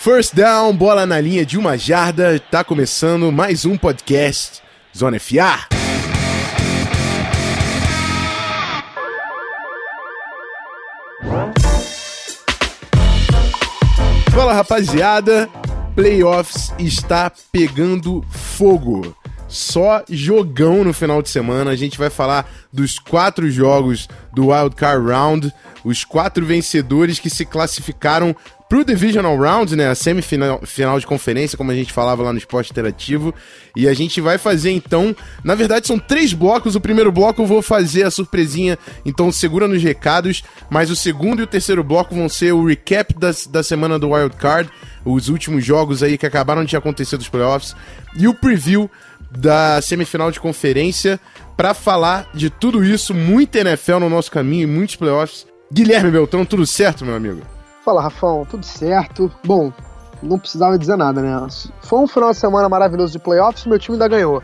First down, bola na linha de uma jarda, tá começando mais um podcast Zona FA. Fala rapaziada, playoffs está pegando fogo. Só jogão no final de semana. A gente vai falar dos quatro jogos do Wild Card Round, os quatro vencedores que se classificaram pro Divisional Round, né, a semifinal final de conferência, como a gente falava lá no Esporte Interativo, e a gente vai fazer então, na verdade são três blocos, o primeiro bloco eu vou fazer a surpresinha, então segura nos recados, mas o segundo e o terceiro bloco vão ser o recap da, da semana do Wild Card, os últimos jogos aí que acabaram de acontecer dos playoffs, e o preview da semifinal de conferência, para falar de tudo isso, muita NFL no nosso caminho e muitos playoffs. Guilherme Beltrão, tudo certo, meu amigo? Fala, Rafão, tudo certo? Bom, não precisava dizer nada, né? Foi um final de semana maravilhoso de playoffs meu time ainda ganhou.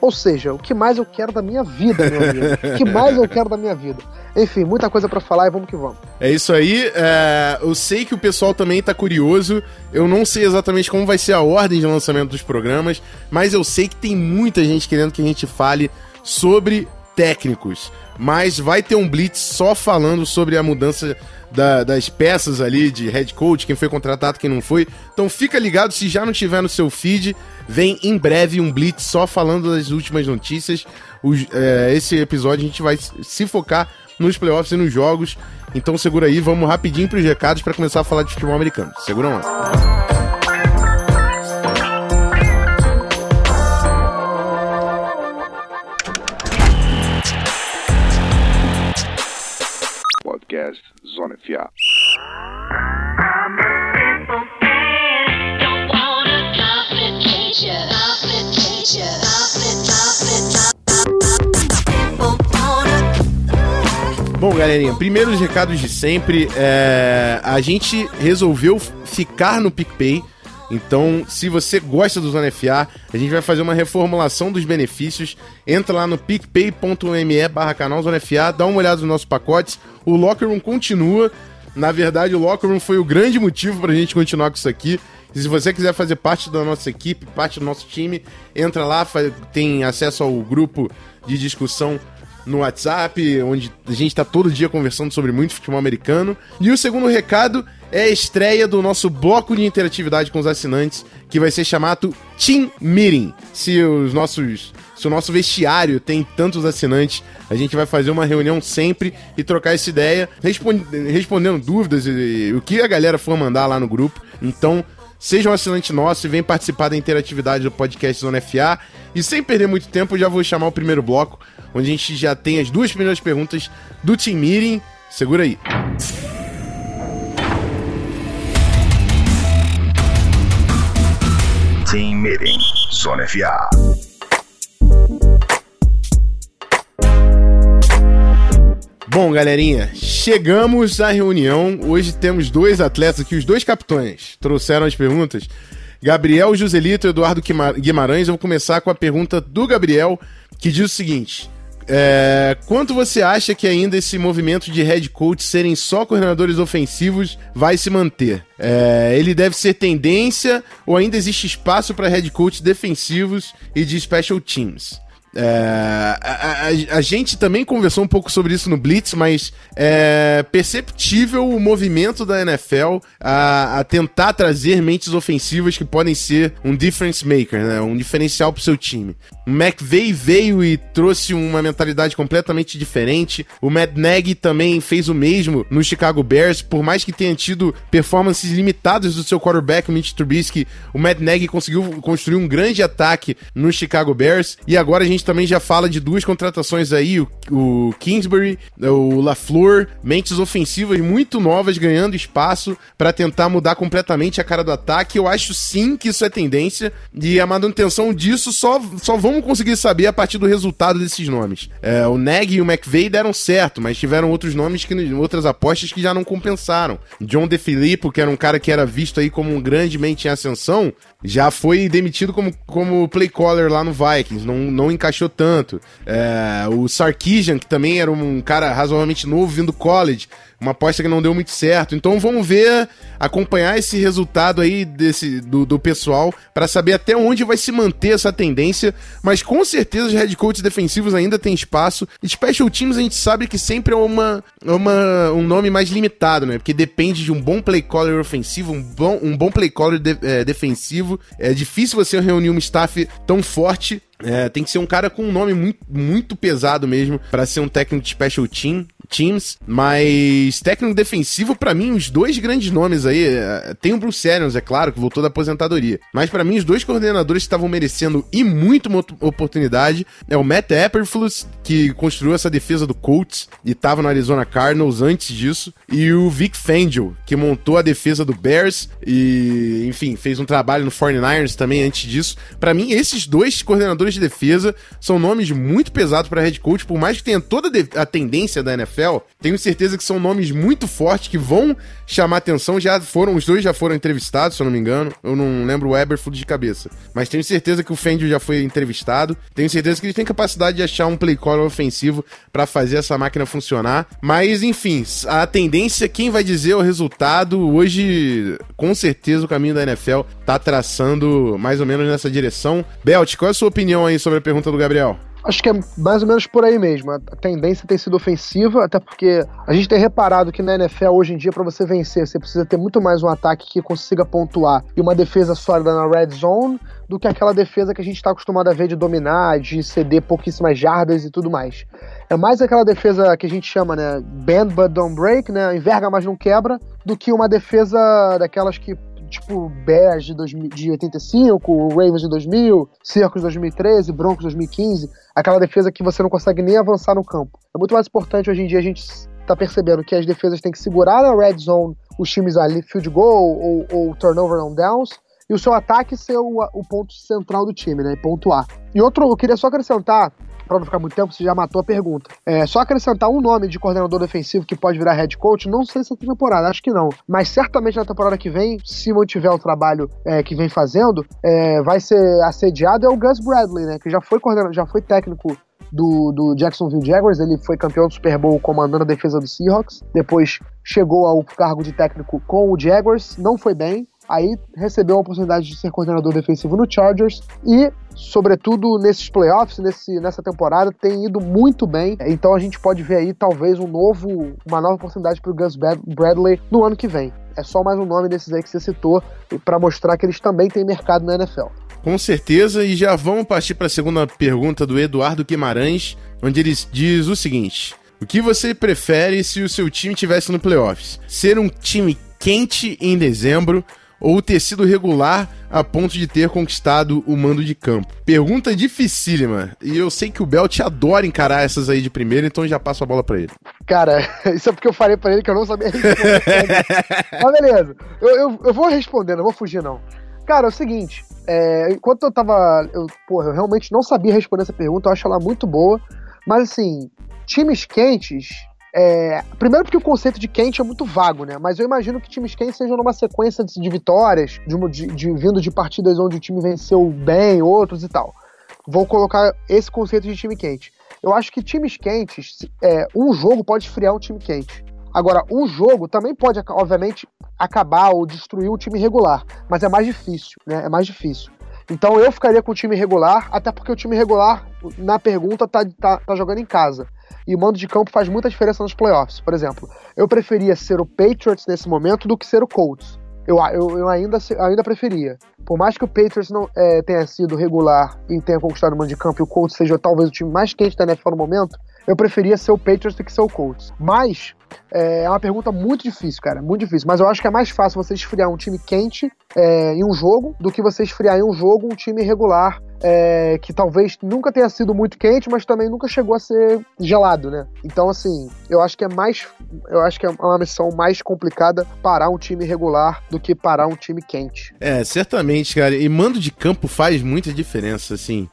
Ou seja, o que mais eu quero da minha vida, meu amigo? o que mais eu quero da minha vida? Enfim, muita coisa para falar e vamos que vamos. É isso aí. É, eu sei que o pessoal também tá curioso. Eu não sei exatamente como vai ser a ordem de lançamento dos programas, mas eu sei que tem muita gente querendo que a gente fale sobre técnicos. Mas vai ter um blitz só falando sobre a mudança da, das peças ali de head coach, quem foi contratado, quem não foi. Então fica ligado, se já não tiver no seu feed, vem em breve um blitz só falando das últimas notícias. É, esse episódio a gente vai se focar nos playoffs e nos jogos. Então segura aí, vamos rapidinho para os recados para começar a falar de futebol americano. Segura lá. Podcast Zona FA. Bom, galerinha, primeiros recados de sempre. É, a gente resolveu ficar no PicPay. Então, se você gosta do Zona FA, a gente vai fazer uma reformulação dos benefícios. Entra lá no picpay.me barra canal Zona FA, dá uma olhada nos nossos pacotes. O Locker Room continua. Na verdade, o Locker Room foi o grande motivo para a gente continuar com isso aqui. E se você quiser fazer parte da nossa equipe, parte do nosso time, entra lá, tem acesso ao grupo de discussão no WhatsApp, onde a gente está todo dia conversando sobre muito futebol americano. E o segundo recado é a estreia do nosso bloco de interatividade com os assinantes, que vai ser chamado Team Meeting. Se os nossos se o nosso vestiário tem tantos assinantes, a gente vai fazer uma reunião sempre e trocar essa ideia, respondendo dúvidas e, e o que a galera for mandar lá no grupo. Então, seja um assinante nosso e vem participar da interatividade do podcast Zona FA. E sem perder muito tempo, já vou chamar o primeiro bloco, onde a gente já tem as duas primeiras perguntas do Team Meeting. Segura aí. Team Meeting Zona FA. Bom, galerinha, chegamos à reunião. Hoje temos dois atletas aqui, os dois capitães. Trouxeram as perguntas. Gabriel Joselito e Eduardo Guimarães. Vou começar com a pergunta do Gabriel, que diz o seguinte: é, quanto você acha que ainda esse movimento de head coach serem só coordenadores ofensivos vai se manter? É, ele deve ser tendência ou ainda existe espaço para head coach defensivos e de special teams? É, a, a, a, gente também conversou um pouco sobre isso no Blitz, mas é perceptível o movimento da NFL a, a tentar trazer mentes ofensivas que podem ser um difference maker, né? um diferencial para o seu time. O McVay veio e trouxe uma mentalidade completamente diferente. O Matt Nagy também fez o mesmo no Chicago Bears, por mais que tenha tido performances limitadas do seu quarterback, o Mitch Trubisky, o Matt Nagy conseguiu construir um grande ataque no Chicago Bears e agora a gente também já fala de duas contratações aí, o, o Kingsbury, o LaFleur, mentes ofensivas muito novas ganhando espaço para tentar mudar completamente a cara do ataque. Eu acho sim que isso é tendência e a manutenção disso só, só vamos conseguir saber a partir do resultado desses nomes. É, o Neg e o McVeigh deram certo, mas tiveram outros nomes, que outras apostas que já não compensaram. John DeFilippo, que era um cara que era visto aí como um grande mente em ascensão, já foi demitido como, como play caller lá no Vikings, não, não encaixou tanto. É, o Sarkisian, que também era um cara razoavelmente novo vindo do college, uma aposta que não deu muito certo. Então vamos ver, acompanhar esse resultado aí desse, do, do pessoal para saber até onde vai se manter essa tendência. Mas com certeza os head coaches defensivos ainda tem espaço. Special teams a gente sabe que sempre é uma, uma, um nome mais limitado, né? Porque depende de um bom play caller ofensivo, um bom, um bom play caller de, é, defensivo. É difícil você reunir um staff tão forte é, tem que ser um cara com um nome muito, muito pesado mesmo para ser um técnico de special team, teams, mas técnico defensivo para mim os dois grandes nomes aí, é, tem o Bruce Arians, é claro, que voltou da aposentadoria, mas para mim os dois coordenadores que estavam merecendo e muito uma oportunidade é o Matt Epperflus, que construiu essa defesa do Colts e tava no Arizona Cardinals antes disso, e o Vic Fangio, que montou a defesa do Bears e, enfim, fez um trabalho no 49ers também antes disso. Para mim esses dois coordenadores de defesa são nomes muito pesados para head coach, por mais que tenha toda a tendência da NFL, tenho certeza que são nomes muito fortes que vão chamar atenção. Já foram, os dois já foram entrevistados, se eu não me engano. Eu não lembro o Eberflus de cabeça. Mas tenho certeza que o Fendio já foi entrevistado. Tenho certeza que ele tem capacidade de achar um play call ofensivo para fazer essa máquina funcionar. Mas, enfim, a tendência, quem vai dizer o resultado, hoje, com certeza, o caminho da NFL tá traçando mais ou menos nessa direção. Belt, qual é a sua opinião? Opinião aí sobre a pergunta do Gabriel? Acho que é mais ou menos por aí mesmo. A tendência tem sido ofensiva, até porque a gente tem reparado que na NFL hoje em dia, para você vencer, você precisa ter muito mais um ataque que consiga pontuar e uma defesa sólida na red zone do que aquela defesa que a gente está acostumado a ver de dominar, de ceder pouquíssimas jardas e tudo mais. É mais aquela defesa que a gente chama, né, bend but don't break, né, enverga mas não quebra, do que uma defesa daquelas que tipo Bears de, 2000, de 85, Ravens de 2000, Circos de 2013, Broncos de 2015, aquela defesa que você não consegue nem avançar no campo. É muito mais importante hoje em dia a gente tá percebendo que as defesas têm que segurar na red zone os times ali, field goal ou, ou turnover on downs, e o seu ataque ser o, o ponto central do time, né? Ponto A. E outro, eu queria só acrescentar para não ficar muito tempo, você já matou a pergunta. É, só acrescentar um nome de coordenador defensivo que pode virar head coach, não sei se essa temporada, acho que não. Mas certamente na temporada que vem, se mantiver o trabalho é, que vem fazendo, é, vai ser assediado é o Gus Bradley, né? Que já foi coordenador, já foi técnico do, do, Jacksonville Jaguars, ele foi campeão do Super Bowl comandando a defesa do Seahawks, depois chegou ao cargo de técnico com o Jaguars, não foi bem, aí recebeu a oportunidade de ser coordenador defensivo no Chargers e sobretudo nesses playoffs, nesse, nessa temporada, tem ido muito bem. Então a gente pode ver aí talvez um novo, uma nova oportunidade para o Gus Bradley no ano que vem. É só mais um nome desses aí que você citou para mostrar que eles também têm mercado na NFL. Com certeza, e já vamos partir para a segunda pergunta do Eduardo Guimarães, onde ele diz o seguinte: O que você prefere se o seu time tivesse no playoffs? Ser um time quente em dezembro ou ter sido regular a ponto de ter conquistado o mando de campo? Pergunta dificílima. E eu sei que o Belt adora encarar essas aí de primeira, então já passo a bola para ele. Cara, isso é porque eu falei para ele que eu não sabia responder. Mas beleza, eu, eu, eu, vou responder, não vou fugir não. Cara, é o seguinte, é, enquanto eu tava. Eu, porra, eu realmente não sabia responder essa pergunta, eu acho ela muito boa. Mas assim, times quentes é, primeiro porque o conceito de quente é muito vago, né? Mas eu imagino que times quentes sejam numa sequência de, de vitórias, de, de, de, vindo de partidas onde o time venceu bem, outros e tal. Vou colocar esse conceito de time quente. Eu acho que times quentes, é, um jogo pode esfriar um time quente. Agora, um jogo também pode, obviamente, acabar ou destruir um time regular, mas é mais difícil, né? É mais difícil. Então eu ficaria com o time regular, até porque o time regular, na pergunta, tá, tá, tá jogando em casa. E o mando de campo faz muita diferença nos playoffs. Por exemplo, eu preferia ser o Patriots nesse momento do que ser o Colts. Eu, eu, eu ainda, ainda preferia. Por mais que o Patriots não é, tenha sido regular e tenha conquistado o mando de campo e o Colts seja talvez o time mais quente da NFL no momento, eu preferia ser o Patriots do que ser o Colts. Mas é, é uma pergunta muito difícil, cara, muito difícil. Mas eu acho que é mais fácil você esfriar um time quente é, em um jogo do que você esfriar em um jogo um time regular é, que talvez nunca tenha sido muito quente, mas também nunca chegou a ser gelado, né? Então, assim, eu acho que é mais. Eu acho que é uma missão mais complicada parar um time regular do que parar um time quente. É, certamente, cara. E mando de campo faz muita diferença, assim.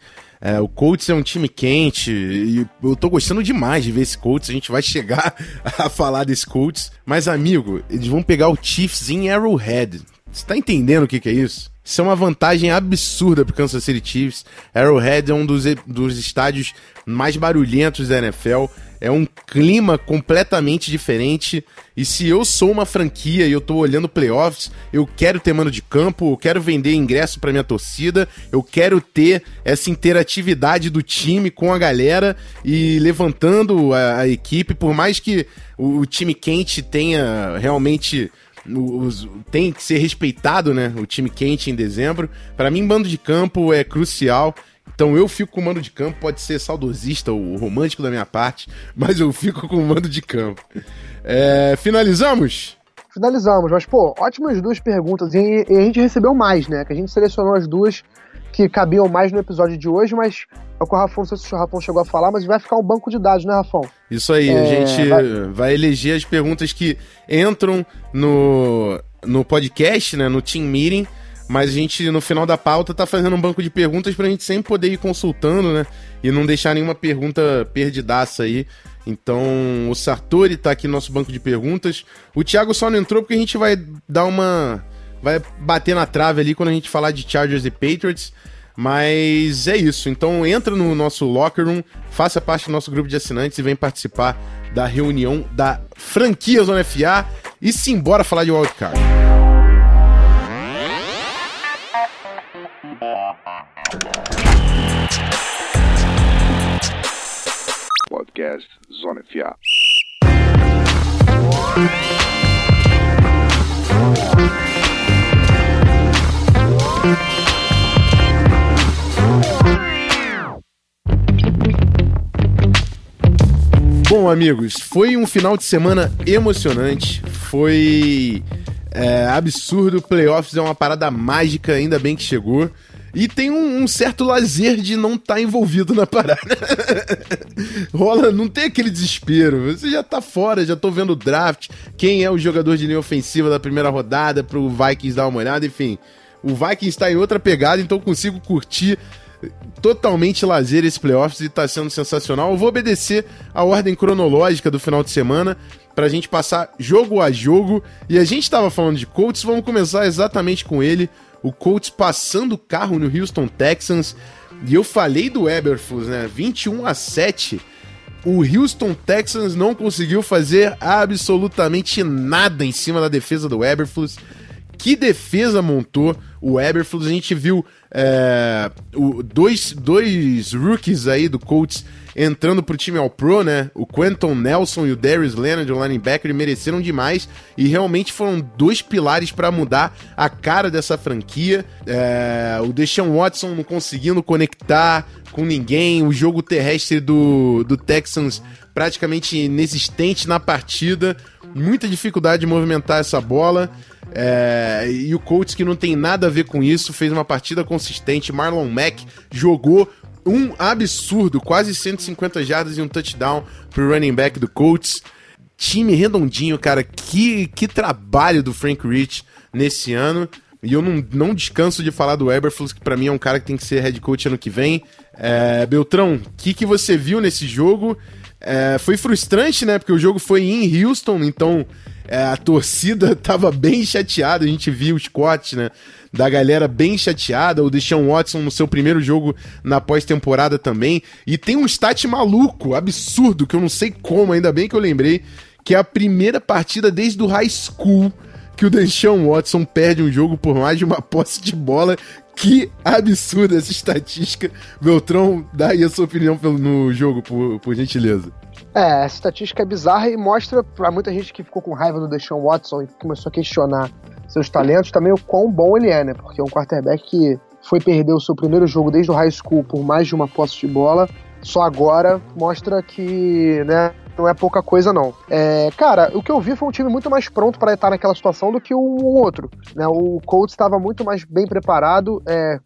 É, o Colts é um time quente e eu tô gostando demais de ver esse Colts. A gente vai chegar a falar desse Colts. Mas, amigo, eles vão pegar o Chiefs em Arrowhead. Você tá entendendo o que, que é isso? Isso é uma vantagem absurda pro Kansas City Chiefs. Arrowhead é um dos, dos estádios mais barulhentos da NFL. É um clima completamente diferente. E se eu sou uma franquia e eu tô olhando playoffs, eu quero ter mano de campo, eu quero vender ingresso para minha torcida, eu quero ter essa interatividade do time com a galera e levantando a, a equipe, por mais que o, o time quente tenha realmente os, tem que ser respeitado, né? O time quente em dezembro. Para mim, bando de campo é crucial. Então eu fico com o mando de campo, pode ser saudosista ou romântico da minha parte, mas eu fico com o mando de campo. É, finalizamos? Finalizamos, mas pô, ótimas duas perguntas. E, e, a gente recebeu mais, né? Que a gente selecionou as duas que cabiam mais no episódio de hoje, mas é o que o Rafão, não sei se o Rafão chegou a falar, mas vai ficar um banco de dados, né, Rafão? Isso aí, é, a gente vai... vai... eleger as perguntas que entram no, no podcast, né, no Team Meeting, mas a gente, no final da pauta, tá fazendo um banco de perguntas pra gente sempre poder ir consultando, né, e não deixar nenhuma pergunta perdidaça aí. Então, o Sartori tá aqui no nosso banco de perguntas. O Thiago só não entrou porque a gente vai dar uma vai bater na trave ali quando a gente falar de Chargers e Patriots. Mas é isso. Então entra no nosso locker room, faça parte do nosso grupo de assinantes e vem participar da reunião da franquia Zona FA e se embora falar de wildcard. Podcast Zona FA. Bom, amigos, foi um final de semana emocionante. Foi é, absurdo. Playoffs é uma parada mágica, ainda bem que chegou. E tem um, um certo lazer de não estar tá envolvido na parada. Rola, não tem aquele desespero. Você já tá fora, já tô vendo o draft. Quem é o jogador de linha ofensiva da primeira rodada pro Vikings dar uma olhada, enfim. O Vikings está em outra pegada, então consigo curtir totalmente lazer esse playoffs e tá sendo sensacional. Eu vou obedecer a ordem cronológica do final de semana pra gente passar jogo a jogo. E a gente tava falando de Colts, vamos começar exatamente com ele. O Colts passando o carro no Houston Texans. E eu falei do Eberflus, né? 21 a 7. O Houston Texans não conseguiu fazer absolutamente nada em cima da defesa do Eberflus. Que defesa montou o Eberflus? A gente viu é, o, dois, dois rookies aí do Colts entrando pro time ao pro, né? O Quentin Nelson e o Darius Leonard, o linebacker, mereceram demais e realmente foram dois pilares para mudar a cara dessa franquia. É, o Deshaun Watson não conseguindo conectar com ninguém, o jogo terrestre do, do Texans praticamente inexistente na partida, muita dificuldade de movimentar essa bola. É, e o Colts, que não tem nada a ver com isso, fez uma partida consistente. Marlon Mack jogou um absurdo, quase 150 jardas e um touchdown pro running back do Colts. Time redondinho, cara. Que, que trabalho do Frank Rich nesse ano. E eu não, não descanso de falar do Eberflus, que para mim é um cara que tem que ser head coach ano que vem. É, Beltrão, o que, que você viu nesse jogo? É, foi frustrante, né? Porque o jogo foi em Houston, então é, a torcida tava bem chateada, a gente viu os cortes, né? Da galera bem chateada, o Deshaun Watson no seu primeiro jogo na pós-temporada também. E tem um stat maluco, absurdo, que eu não sei como, ainda bem que eu lembrei, que é a primeira partida desde o high school que o Deshaun Watson perde um jogo por mais de uma posse de bola. Que absurda essa estatística. Beltrão, dá aí a sua opinião no jogo, por, por gentileza. É, essa estatística é bizarra e mostra para muita gente que ficou com raiva do Deshaun Watson e começou a questionar seus talentos também o quão bom ele é, né? Porque é um quarterback que foi perder o seu primeiro jogo desde o high school por mais de uma posse de bola, só agora mostra que, né, não é pouca coisa não. É, cara, o que eu vi foi um time muito mais pronto para estar naquela situação do que o, outro. Né? O Colts estava muito mais bem preparado, é,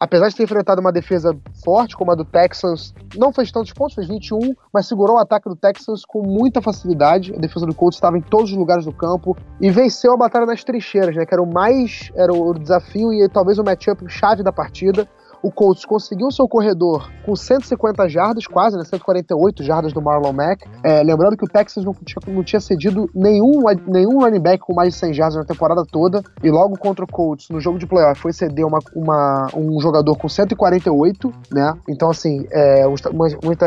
apesar de ter enfrentado uma defesa forte, como a do Texans, não fez tantos pontos, fez 21, mas segurou o ataque do Texans com muita facilidade. A defesa do Colts estava em todos os lugares do campo e venceu a batalha nas trincheiras, né? Que era o mais era o desafio e talvez o matchup chave da partida. O Colts conseguiu seu corredor com 150 jardas, quase, né? 148 jardas do Marlon Mack. É, lembrando que o Texas não tinha, não tinha cedido nenhum, nenhum running back com mais de 100 jardas na temporada toda. E logo contra o Colts, no jogo de playoff, foi ceder uma, uma, um jogador com 148, né? Então, assim, é uma,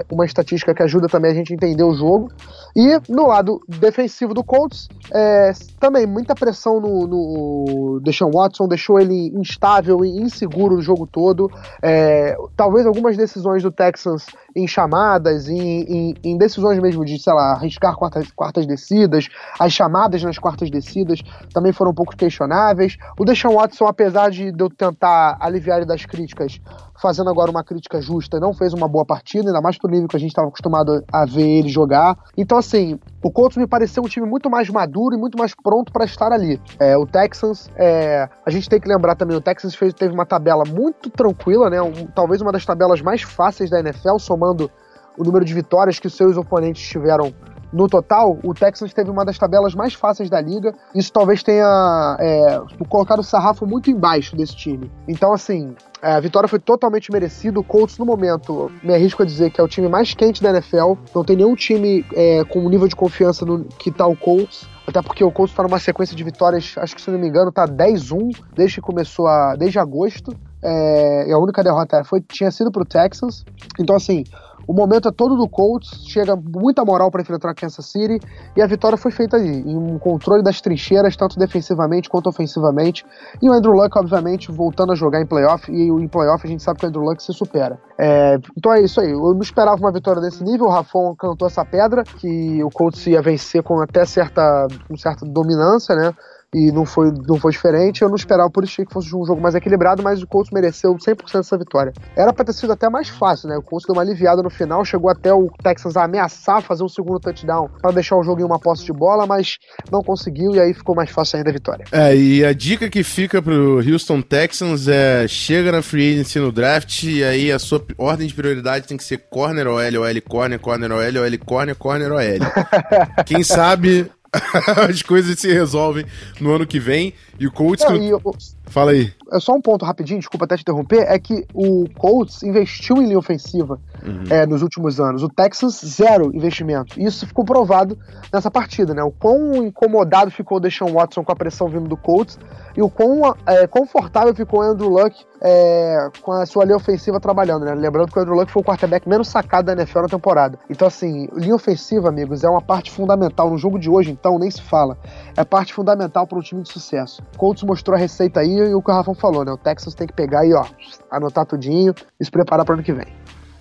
uma, estatística que ajuda também a gente a entender o jogo. E no lado defensivo do Colts, é, também muita pressão no, no Deshaun Watson, deixou ele instável e inseguro o jogo todo. É, talvez algumas decisões do Texans em chamadas, em, em, em, decisões mesmo de, sei lá, arriscar quartas, quartas descidas, as chamadas nas quartas descidas também foram um pouco questionáveis. O Deshaun Watson, apesar de eu tentar aliviar ele das críticas, fazendo agora uma crítica justa, não fez uma boa partida, ainda mais pro nível que a gente estava acostumado a ver ele jogar. Então, assim, o Colts me pareceu um time muito mais maduro e muito mais pronto para estar ali. É, o Texans, é, a gente tem que lembrar também, o Texans fez, teve uma tabela muito tranquila, né? Um, talvez uma das tabelas mais fáceis da NFL, somando o número de vitórias que os seus oponentes tiveram no total, o Texans teve uma das tabelas mais fáceis da liga. Isso talvez tenha é, colocado o sarrafo muito embaixo desse time. Então, assim, é, a vitória foi totalmente merecida. O Colts, no momento, me arrisco a dizer que é o time mais quente da NFL. Não tem nenhum time é, com o nível de confiança no, que tá o Colts. Até porque o Colts tá numa sequência de vitórias, acho que se não me engano, tá 10-1 desde que começou a. desde agosto. É, e a única derrota foi, tinha sido pro Texans. Então, assim, o momento é todo do Colts, chega muita moral para enfrentar Kansas City e a vitória foi feita aí, em um controle das trincheiras, tanto defensivamente quanto ofensivamente. E o Andrew Luck, obviamente, voltando a jogar em playoff, e em playoff a gente sabe que o Andrew Luck se supera. É, então é isso aí, eu não esperava uma vitória desse nível, o Rafon cantou essa pedra, que o Colts ia vencer com até certa, com certa dominância, né? E não foi, não foi diferente. Eu não esperava por isso que fosse um jogo mais equilibrado, mas o Colts mereceu 100% dessa vitória. Era para ter sido até mais fácil, né? O Colts deu uma aliviada no final, chegou até o Texans a ameaçar fazer um segundo touchdown para deixar o jogo em uma posse de bola, mas não conseguiu e aí ficou mais fácil ainda a vitória. É, e a dica que fica pro Houston Texans é chega na free agency no draft e aí a sua ordem de prioridade tem que ser corner OL, OL corner, corner OL, OL corner, corner OL. Quem sabe as coisas se resolvem no ano que vem. E o Colts. Não. Fala aí. É só um ponto rapidinho, desculpa até te interromper, é que o Colts investiu em linha ofensiva uhum. é, nos últimos anos. O Texas, zero investimento. Isso ficou provado nessa partida, né? O quão incomodado ficou o Deshaun Watson com a pressão vindo do Colts e o quão é, confortável ficou o Andrew Luck é, com a sua linha ofensiva trabalhando, né? Lembrando que o Andrew Luck foi o quarterback menos sacado da NFL na temporada. Então, assim, linha ofensiva, amigos, é uma parte fundamental. No jogo de hoje, então, nem se fala. É parte fundamental para um time de sucesso. O Colts mostrou a receita aí e o que o Rafão falou, né? O Texas tem que pegar e, ó, anotar tudinho e se preparar para ano que vem.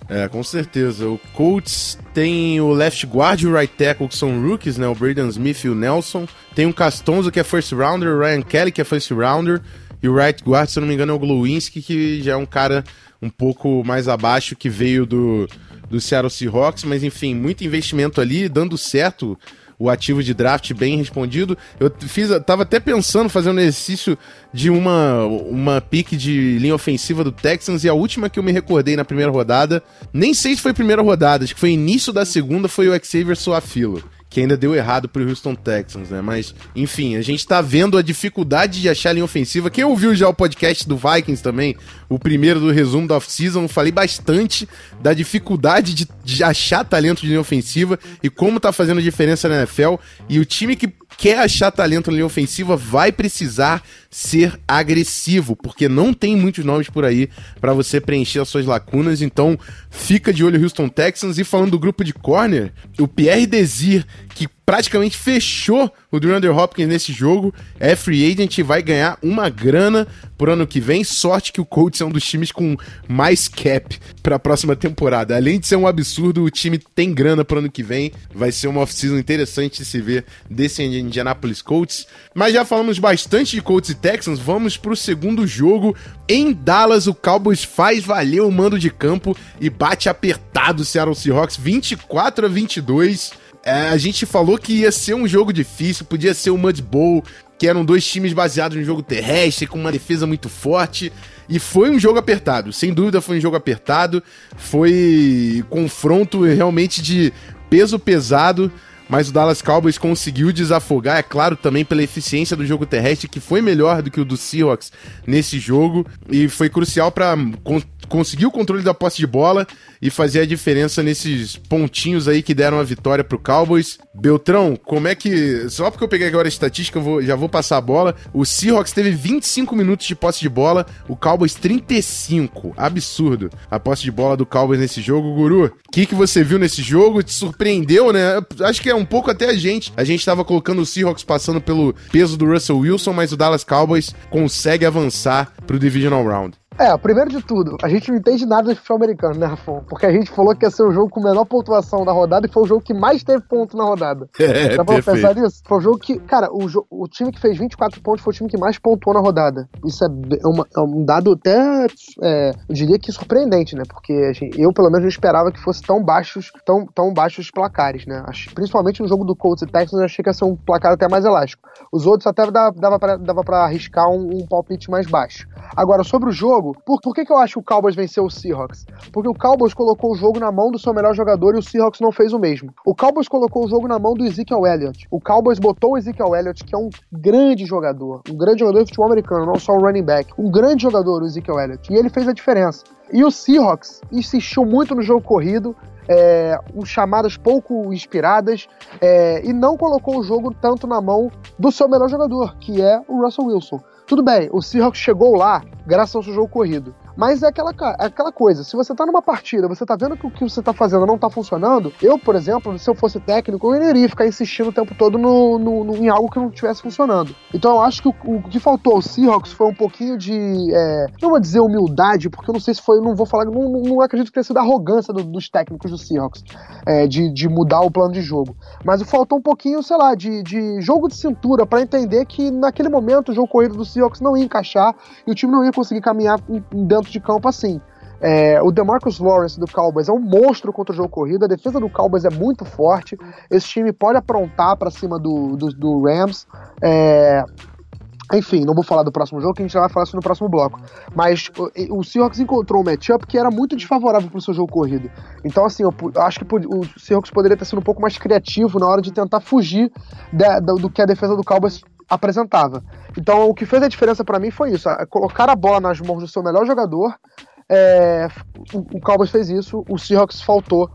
É, com certeza. O Colts tem o left guard e o right tackle, que são rookies, né? O Braden Smith e o Nelson. Tem o Castonzo, que é first rounder, o Ryan Kelly, que é first rounder. E o right guard, se eu não me engano, é o Glowinski, que já é um cara um pouco mais abaixo, que veio do, do Seattle Seahawks. Mas, enfim, muito investimento ali, dando certo o ativo de draft bem respondido. Eu fiz, tava até pensando fazer um exercício de uma uma pick de linha ofensiva do Texans e a última que eu me recordei na primeira rodada, nem sei se foi primeira rodada, acho que foi início da segunda, foi o Xavier Soafilo que ainda deu errado pro Houston Texans, né? Mas, enfim, a gente tá vendo a dificuldade de achar linha ofensiva. Quem ouviu já o podcast do Vikings também, o primeiro do resumo da off-season, falei bastante da dificuldade de, de achar talento de linha ofensiva e como tá fazendo diferença na NFL. E o time que quer achar talento na linha ofensiva vai precisar ser agressivo, porque não tem muitos nomes por aí para você preencher as suas lacunas. Então, fica de olho Houston Texans. E falando do grupo de corner, o Pierre Desir, que praticamente fechou o DeAndre Hopkins nesse jogo. É free agent e vai ganhar uma grana por ano que vem. Sorte que o Colts é um dos times com mais cap para a próxima temporada. Além de ser um absurdo, o time tem grana pro ano que vem. Vai ser uma off-season interessante de se ver desse Indianapolis Colts. Mas já falamos bastante de Colts e Texans. Vamos pro segundo jogo. Em Dallas, o Cowboys faz valer o mando de campo e bate apertado o Seattle Seahawks 24 a 22. É, a gente falou que ia ser um jogo difícil, podia ser o Mud Bowl, que eram dois times baseados no jogo terrestre, com uma defesa muito forte. E foi um jogo apertado, sem dúvida foi um jogo apertado. Foi confronto realmente de peso pesado. Mas o Dallas Cowboys conseguiu desafogar, é claro, também pela eficiência do jogo terrestre, que foi melhor do que o do Seahawks nesse jogo, e foi crucial para conseguir o controle da posse de bola e fazer a diferença nesses pontinhos aí que deram a vitória pro Cowboys. Beltrão, como é que. Só porque eu peguei agora a estatística, eu vou, já vou passar a bola. O Seahawks teve 25 minutos de posse de bola, o Cowboys 35. Absurdo. A posse de bola do Cowboys nesse jogo. Guru, o que, que você viu nesse jogo? Te surpreendeu, né? Acho que é um pouco até a gente. A gente tava colocando o Seahawks passando pelo peso do Russell Wilson, mas o Dallas Cowboys consegue avançar pro Divisional Round. É, primeiro de tudo, a gente não entende nada de futebol americano, né, Rafão? Porque a gente falou que ia ser o jogo com menor pontuação da rodada e foi o jogo que mais teve ponto na rodada. É, Dá pra pensar nisso? Foi o jogo que, cara, o, o, time que fez 24 pontos foi o time que mais pontuou na rodada. Isso é, é uma, é um dado até, é, eu diria que surpreendente, né? Porque gente, eu, pelo menos, não esperava que fosse tão baixos, tão, tão baixos os placares, né? Principalmente no jogo do Colts e Texans, eu achei que ia ser um placar até mais elástico. Os outros até dava, dava, pra, dava pra arriscar um, um palpite mais baixo. Agora, sobre o jogo, por, por que, que eu acho que o Cowboys venceu o Seahawks? Porque o Cowboys colocou o jogo na mão do seu melhor jogador e o Seahawks não fez o mesmo. O Cowboys colocou o jogo na mão do Ezekiel Elliott. O Cowboys botou o Ezekiel Elliott, que é um grande jogador, um grande jogador de futebol americano, não só um running back. Um grande jogador, o Ezekiel Elliott. E ele fez a diferença. E o Seahawks insistiu muito no jogo corrido, é, um chamadas pouco inspiradas é, e não colocou o jogo tanto na mão do seu melhor jogador, que é o Russell Wilson. Tudo bem, o Seahawks chegou lá graças ao seu jogo corrido. Mas é aquela, é aquela coisa, se você tá numa partida, você tá vendo que o que você tá fazendo não tá funcionando, eu, por exemplo, se eu fosse técnico, eu iria ficar insistindo o tempo todo no, no, no em algo que não estivesse funcionando. Então eu acho que o, o, que faltou ao Seahawks foi um pouquinho de. É, não vou dizer humildade, porque eu não sei se foi, não vou falar, não, não acredito que tenha sido arrogância do, dos técnicos do Seahawks é, de, de mudar o plano de jogo. Mas faltou um pouquinho, sei lá, de, de jogo de cintura para entender que naquele momento o jogo corrido do Seahawks não ia encaixar e o time não ia conseguir caminhar dentro de campo assim. É, o DeMarcus Lawrence do Cowboys é um monstro contra o jogo corrido, a defesa do Cowboys é muito forte, esse time pode aprontar para cima do, do, do Rams. É, enfim, não vou falar do próximo jogo, que a gente já vai falar isso no próximo bloco. Mas o, o Seahawks encontrou um matchup que era muito desfavorável para o seu jogo corrido. Então, assim, eu, eu acho que o Seahawks poderia ter sido um pouco mais criativo na hora de tentar fugir do que a defesa do Cowboys apresentava. Então, o que fez a diferença para mim foi isso: colocar a bola nas mãos do seu melhor jogador. É, o, o Cowboys fez isso, o Seahawks faltou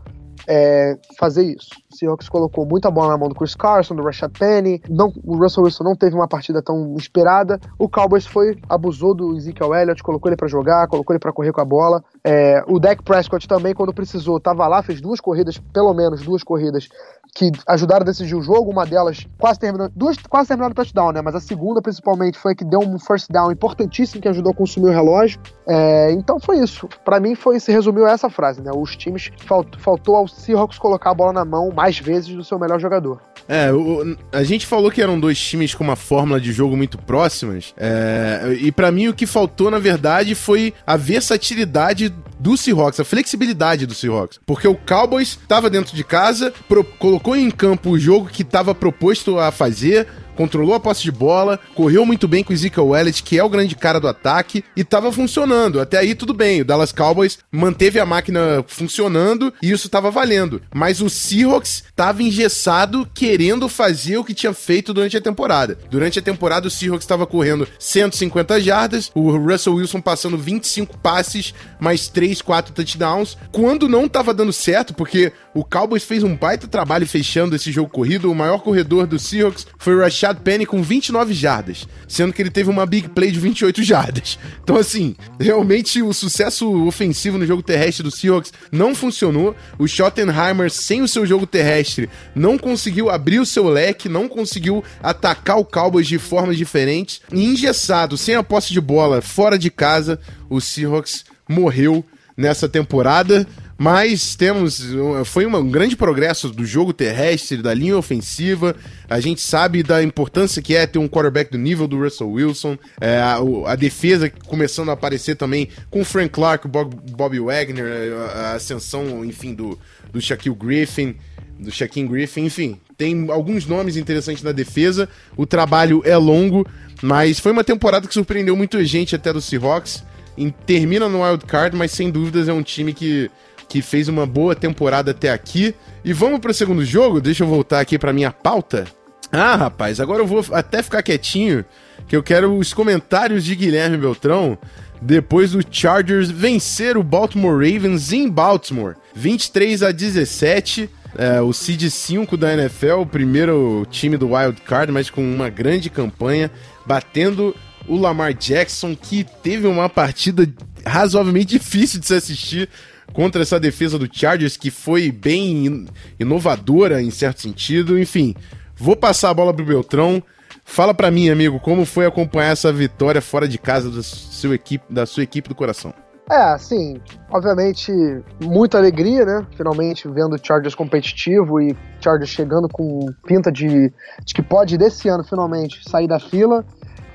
é, fazer isso. O Seahawks colocou muita bola na mão do Chris Carson, do Rashad Penny. Não, o Russell Wilson não teve uma partida tão esperada. O Cowboys foi, abusou do Ezekiel Elliott, colocou ele para jogar, colocou ele para correr com a bola. É, o Dak Prescott também, quando precisou, tava lá, fez duas corridas, pelo menos duas corridas que ajudaram a decidir o jogo. Uma delas quase terminando, duas quase terminaram o touchdown, né? Mas a segunda, principalmente, foi a que deu um first down importantíssimo que ajudou a consumir o relógio. É, então foi isso. Para mim, foi se resumiu a essa frase, né? Os times falt, faltou ao Seahawks colocar a bola na mão mais vezes do seu melhor jogador. É, o, a gente falou que eram dois times com uma fórmula de jogo muito próximas. É, e para mim o que faltou, na verdade, foi a versatilidade do Seahawks, a flexibilidade do Seahawks. Porque o Cowboys estava dentro de casa, pro, colocou em campo o jogo que estava proposto a fazer, controlou a posse de bola, correu muito bem com o Ezekiel Elliott, que é o grande cara do ataque, e tava funcionando. Até aí tudo bem, o Dallas Cowboys manteve a máquina funcionando e isso tava valendo. Mas o Seahawks tava engessado querendo fazer o que tinha feito durante a temporada. Durante a temporada o Seahawks estava correndo 150 jardas, o Russell Wilson passando 25 passes, mais 3, 4 touchdowns, quando não tava dando certo, porque o Cowboys fez um baita trabalho fechando esse jogo corrido, o maior corredor do Seahawks foi o Rashad Penny com 29 jardas, sendo que ele teve uma big play de 28 jardas. Então, assim, realmente o sucesso ofensivo no jogo terrestre do Seahawks não funcionou. O Schottenheimer, sem o seu jogo terrestre, não conseguiu abrir o seu leque, não conseguiu atacar o Cowboys de formas diferentes. E engessado, sem a posse de bola, fora de casa, o Seahawks morreu nessa temporada. Mas temos. Foi um grande progresso do jogo terrestre, da linha ofensiva. A gente sabe da importância que é ter um quarterback do nível do Russell Wilson. É, a, a, defesa começando a aparecer também com Frank Clark, Bob, Bobby Wagner, a, ascensão, enfim, do, do Shaquille Griffin, do Shaquille Griffin, enfim. Tem alguns nomes interessantes na defesa. O trabalho é longo, mas foi uma temporada que surpreendeu muita gente até do Seahawks. termina no wild card, mas sem dúvidas é um time que que fez uma boa temporada até aqui. E vamos para o segundo jogo? Deixa eu voltar aqui para minha pauta. Ah, rapaz, agora eu vou até ficar quietinho, que eu quero os comentários de Guilherme Beltrão depois do Chargers vencer o Baltimore Ravens em Baltimore, 23 a 17. É, o seed 5 da NFL, o primeiro time do Wild Card, mas com uma grande campanha, batendo o Lamar Jackson, que teve uma partida razoavelmente difícil de se assistir contra essa defesa do Chargers, que foi bem inovadora em certo sentido. Enfim, vou passar a bola pro Beltrão. Fala para mim, amigo, como foi acompanhar essa vitória fora de casa da, seu equipe, da sua equipe do coração? É, assim, obviamente, muita alegria, né? Finalmente vendo o Chargers competitivo e Chargers chegando com pinta de, de que pode, desse ano, finalmente, sair da fila.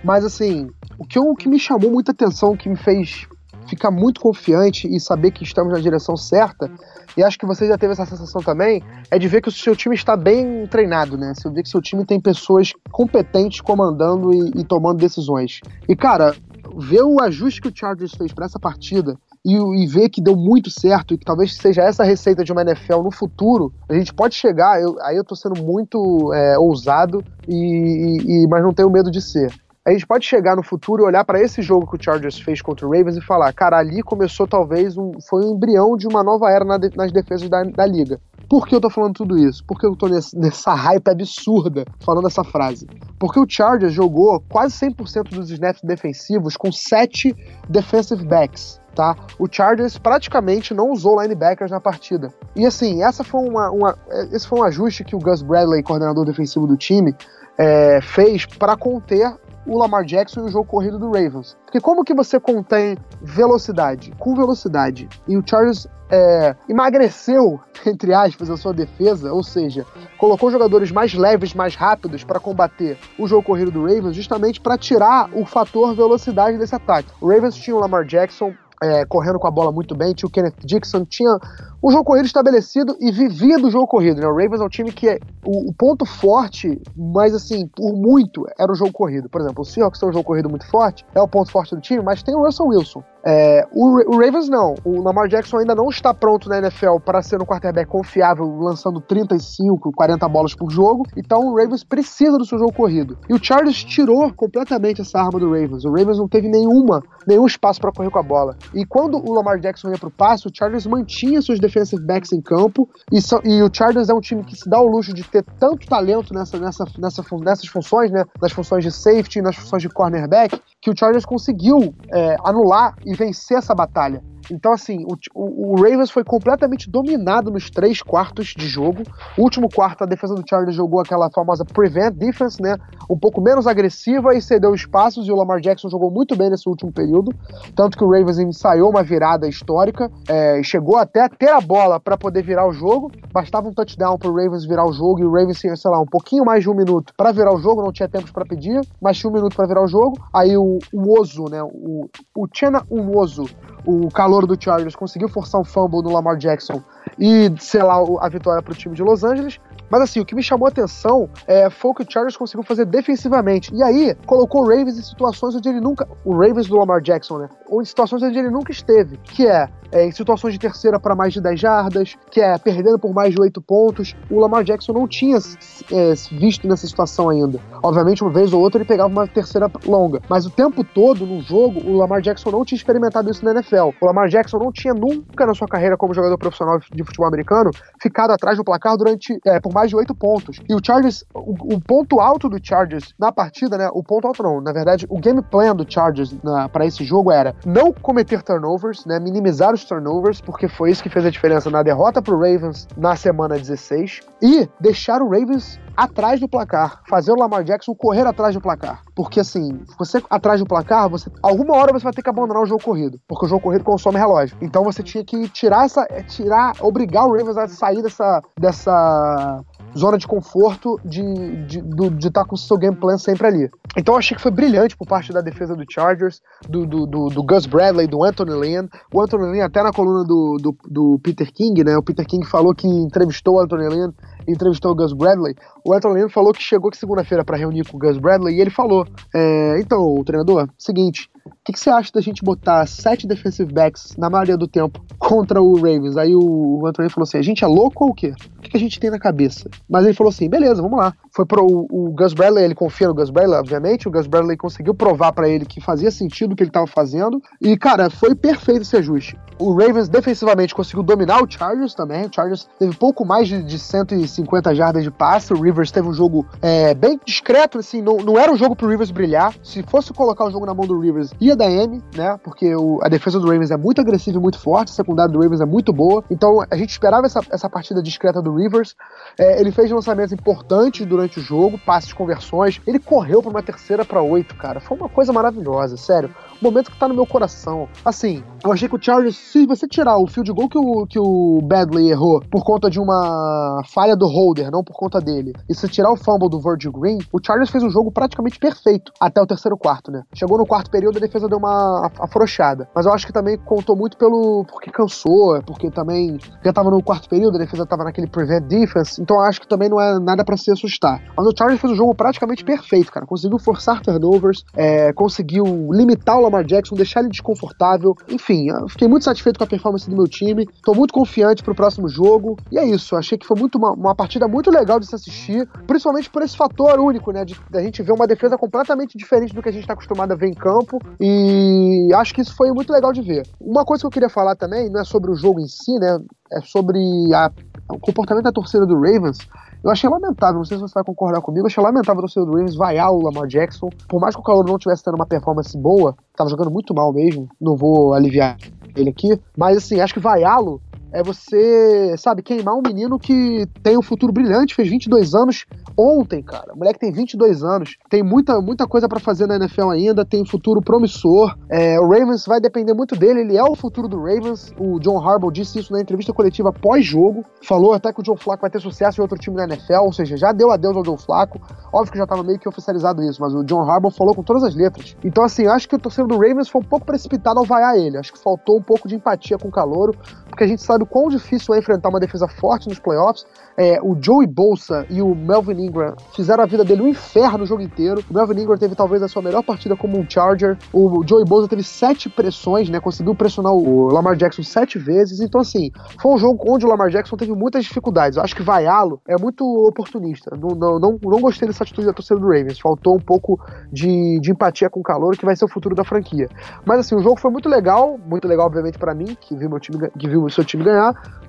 Mas, assim, o que, o que me chamou muita atenção, o que me fez ficar muito confiante e saber que estamos na direção certa, e acho que você já teve essa sensação também, é de ver que o seu time está bem treinado, né? Você vê que seu time tem pessoas competentes comandando e, e tomando decisões. E, cara, ver o ajuste que o Chargers fez para essa partida e, e, ver que deu muito certo e que talvez seja essa receita de uma NFL no futuro, a gente pode chegar, eu, aí eu tô sendo muito é, ousado, e, e, mas não tenho medo de ser a gente pode chegar no futuro e olhar para esse jogo que o Chargers fez contra o Ravens e falar, cara, ali começou talvez um, foi um embrião de uma nova era na de, nas defesas da, da, liga. Por que eu tô falando tudo isso? Por que eu tô nesse, nessa hype absurda falando essa frase? Porque o Chargers jogou quase 100% dos snaps defensivos com sete defensive backs. Tá? O Chargers praticamente não usou linebackers na partida. E assim, essa foi uma, uma, esse foi um ajuste que o Gus Bradley, coordenador defensivo do time, é, fez para conter o Lamar Jackson e o jogo corrido do Ravens. Porque como que você contém velocidade? Com velocidade. E o Chargers é, emagreceu, entre aspas, a sua defesa, ou seja, colocou jogadores mais leves, mais rápidos para combater o jogo corrido do Ravens, justamente para tirar o fator velocidade desse ataque. O Ravens tinha o Lamar Jackson é, correndo com a bola muito bem, tinha o Kenneth Dixon, tinha o jogo corrido estabelecido e vivia do jogo corrido. Né? O Ravens é um time que é o, o, ponto forte, mas assim, por muito, era o jogo corrido. Por exemplo, o Seahawks tem um jogo corrido muito forte, é o ponto forte do time, mas tem o Russell Wilson. É, o, o, Ravens não. O Lamar Jackson ainda não está pronto na NFL para ser um quarterback confiável, lançando 35, 40 bolas por jogo. Então o Ravens precisa do seu jogo corrido. E o Chargers tirou completamente essa arma do Ravens. O Ravens não teve nenhuma, nenhum espaço para correr com a bola. E quando o Lamar Jackson ia para o o Chargers mantinha seus defensive backs em campo. E, e, o Chargers é um time que se dá o luxo de ter tanto talento nessa, nessa, nessa, nessas funções, né? Nas funções de safety, nas funções de cornerback, que o Chargers conseguiu é, anular e vencer essa batalha. Então, assim, o, o, o, Ravens foi completamente dominado nos três quartos de jogo. O último quarto, a defesa do Chargers jogou aquela famosa prevent defense, né? Um pouco menos agressiva e cedeu espaços. E o Lamar Jackson jogou muito bem nesse último período. Tanto que o Ravens ensaiou uma virada histórica é, e chegou até a ter a bola para poder virar o jogo. Bastava um touchdown para o Ravens virar o jogo e o Ravens tinha, sei lá, um pouquinho mais de um minuto para virar o jogo. Não tinha tempo para pedir, mas tinha um minuto para virar o jogo. Aí o, o Ozo, né? O, o Chena Umozo, o calor do Chargers conseguiu forçar um fumble no Lamar Jackson e selar a vitória para o time de Los Angeles. Mas assim, o que me chamou a atenção é, foi o que o Chargers conseguiu fazer defensivamente. E aí, colocou o Ravens em situações onde ele nunca. O Ravens do Lamar Jackson, né? Ou em situações onde ele nunca esteve. Que é, é em situações de terceira para mais de 10 jardas, que é perdendo por mais de 8 pontos. O Lamar Jackson não tinha é, visto nessa situação ainda. Obviamente, uma vez ou outra ele pegava uma terceira longa. Mas o tempo todo no jogo, o Lamar Jackson não tinha experimentado isso na NFL. O Lamar Jackson não tinha nunca na sua carreira como jogador profissional de futebol americano ficado atrás do placar durante é, por mais mais de oito pontos. E o Chargers, o, o, ponto alto do Chargers na partida, né? O ponto alto não, na verdade, o game plan do Chargers para esse jogo era não cometer turnovers, né? Minimizar os turnovers, porque foi isso que fez a diferença na derrota pro Ravens na semana 16 e deixar o Ravens atrás do placar, fazer o Lamar Jackson correr atrás do placar. Porque assim, você atrás do placar, você alguma hora você vai ter que abandonar o jogo corrido, porque o jogo corrido consome relógio. Então você tinha que tirar essa tirar, obrigar o Ravens a sair dessa dessa zona de conforto de estar de, de tá com o seu game plan sempre ali. Então achei que foi brilhante por parte da defesa do Chargers, do, do, do, do Gus Bradley, do Anthony Lynn. O Anthony Lynn, até na coluna do, do, do, Peter King, né? O Peter King falou que entrevistou o Anthony Lynn. entrevistou o Gus Bradley, o Anthony Lynn falou que chegou segunda-feira para reunir com o Gus Bradley e ele falou: é, então, o treinador, seguinte, o que, que, você acha da gente botar sete defensive backs na maioria do tempo contra o Ravens? Aí o Anthony falou assim: a gente é louco ou o quê? O que, que, a gente tem na cabeça? Mas ele falou assim: beleza, vamos lá. Foi pro o, o Gus Bradley, ele confia no Gus Bradley, obviamente. O Gus Bradley conseguiu provar para ele que fazia sentido o que ele estava fazendo. E, cara, foi perfeito esse ajuste. O Ravens defensivamente conseguiu dominar o Chargers também. O Chargers teve pouco mais de, de 150 jardas de passe. O Rivers teve um jogo é, bem discreto, assim, não, não era um jogo pro Rivers brilhar. Se fosse colocar o jogo na mão do Rivers, ia da M, né? Porque o, a defesa do Ravens é muito agressiva e muito forte, a secundária do Ravens é muito boa. Então a gente esperava essa, essa partida discreta do Rivers. É, ele fez lançamentos importantes durante o jogo, passes, conversões. Ele correu para uma terceira para oito, cara. Foi uma coisa maravilhosa, sério. Momento que tá no meu coração. Assim, eu achei que o Chargers, se você tirar o field goal que o, que o Badley errou por conta de uma falha do holder, não por conta dele, e se tirar o fumble do Virgil Green, o Chargers fez um jogo praticamente perfeito até o terceiro quarto, né? Chegou no quarto período, a defesa deu uma afrouxada. Mas eu acho que também contou muito pelo porque cansou, porque também já tava no quarto período, a defesa tava naquele prevent defense, então eu acho que também não é nada para se assustar. Mas o Chargers fez um jogo praticamente perfeito, cara. Conseguiu forçar turnovers, é, conseguiu limitar o Lamar Jackson, deixar ele desconfortável. Enfim, fiquei muito satisfeito com a performance do meu time. Tô muito confiante pro próximo jogo. E é isso. Achei que foi muito uma, uma partida muito legal de se assistir, principalmente por esse fator único, né? De, de a gente ver uma defesa completamente diferente do que a gente tá acostumado a ver em campo. E acho que isso foi muito legal de ver. Uma coisa que eu queria falar também, não é sobre o jogo em si, né? É sobre a, o comportamento da torcida do Ravens. Eu achei lamentável, não sei se você vai concordar comigo, eu achei lamentável a torcida do Ravens vaiar o Lamar Jackson. Por mais que o calor não tivesse tendo uma performance boa, tava jogando muito mal mesmo, não vou aliviar ele aqui, mas assim, acho que vaiá-lo é você, sabe, queimar um menino que tem um futuro brilhante, fez 22 anos ontem, cara. O moleque tem 22 anos, tem muita, muita coisa para fazer na NFL ainda, tem um futuro promissor. É, o Ravens vai depender muito dele, ele é o futuro do Ravens. O John Harbaugh disse isso na entrevista coletiva pós-jogo, falou até que o Joe Flacco vai ter sucesso em outro time na NFL, ou seja, já deu adeus ao Joe Flacco. Óbvio que já tava meio que oficializado isso, mas o John Harbaugh falou com todas as letras. Então, assim, acho que o torcedor do Ravens foi um pouco precipitado ao vaiar ele. Acho que faltou um pouco de empatia com o calouro, porque a gente sabe o quão difícil é enfrentar uma defesa forte nos playoffs. É, o Joey Bolsa e o Melvin Ingram fizeram a vida dele um inferno o jogo inteiro. O Melvin Ingram teve talvez a sua melhor partida como um Charger. O Joey Bolsa teve sete pressões, né? Conseguiu pressionar o Lamar Jackson sete vezes. Então, assim, foi um jogo onde o Lamar Jackson teve muitas dificuldades. Eu acho que vaiá-lo é muito oportunista. Não, não, não, não gostei dessa atitude da torcida do Ravens. Faltou um pouco de, de empatia com o calor, que vai ser o futuro da franquia. Mas, assim, o jogo foi muito legal. Muito legal, obviamente, para mim, que viu, time, que viu o seu time ganhar.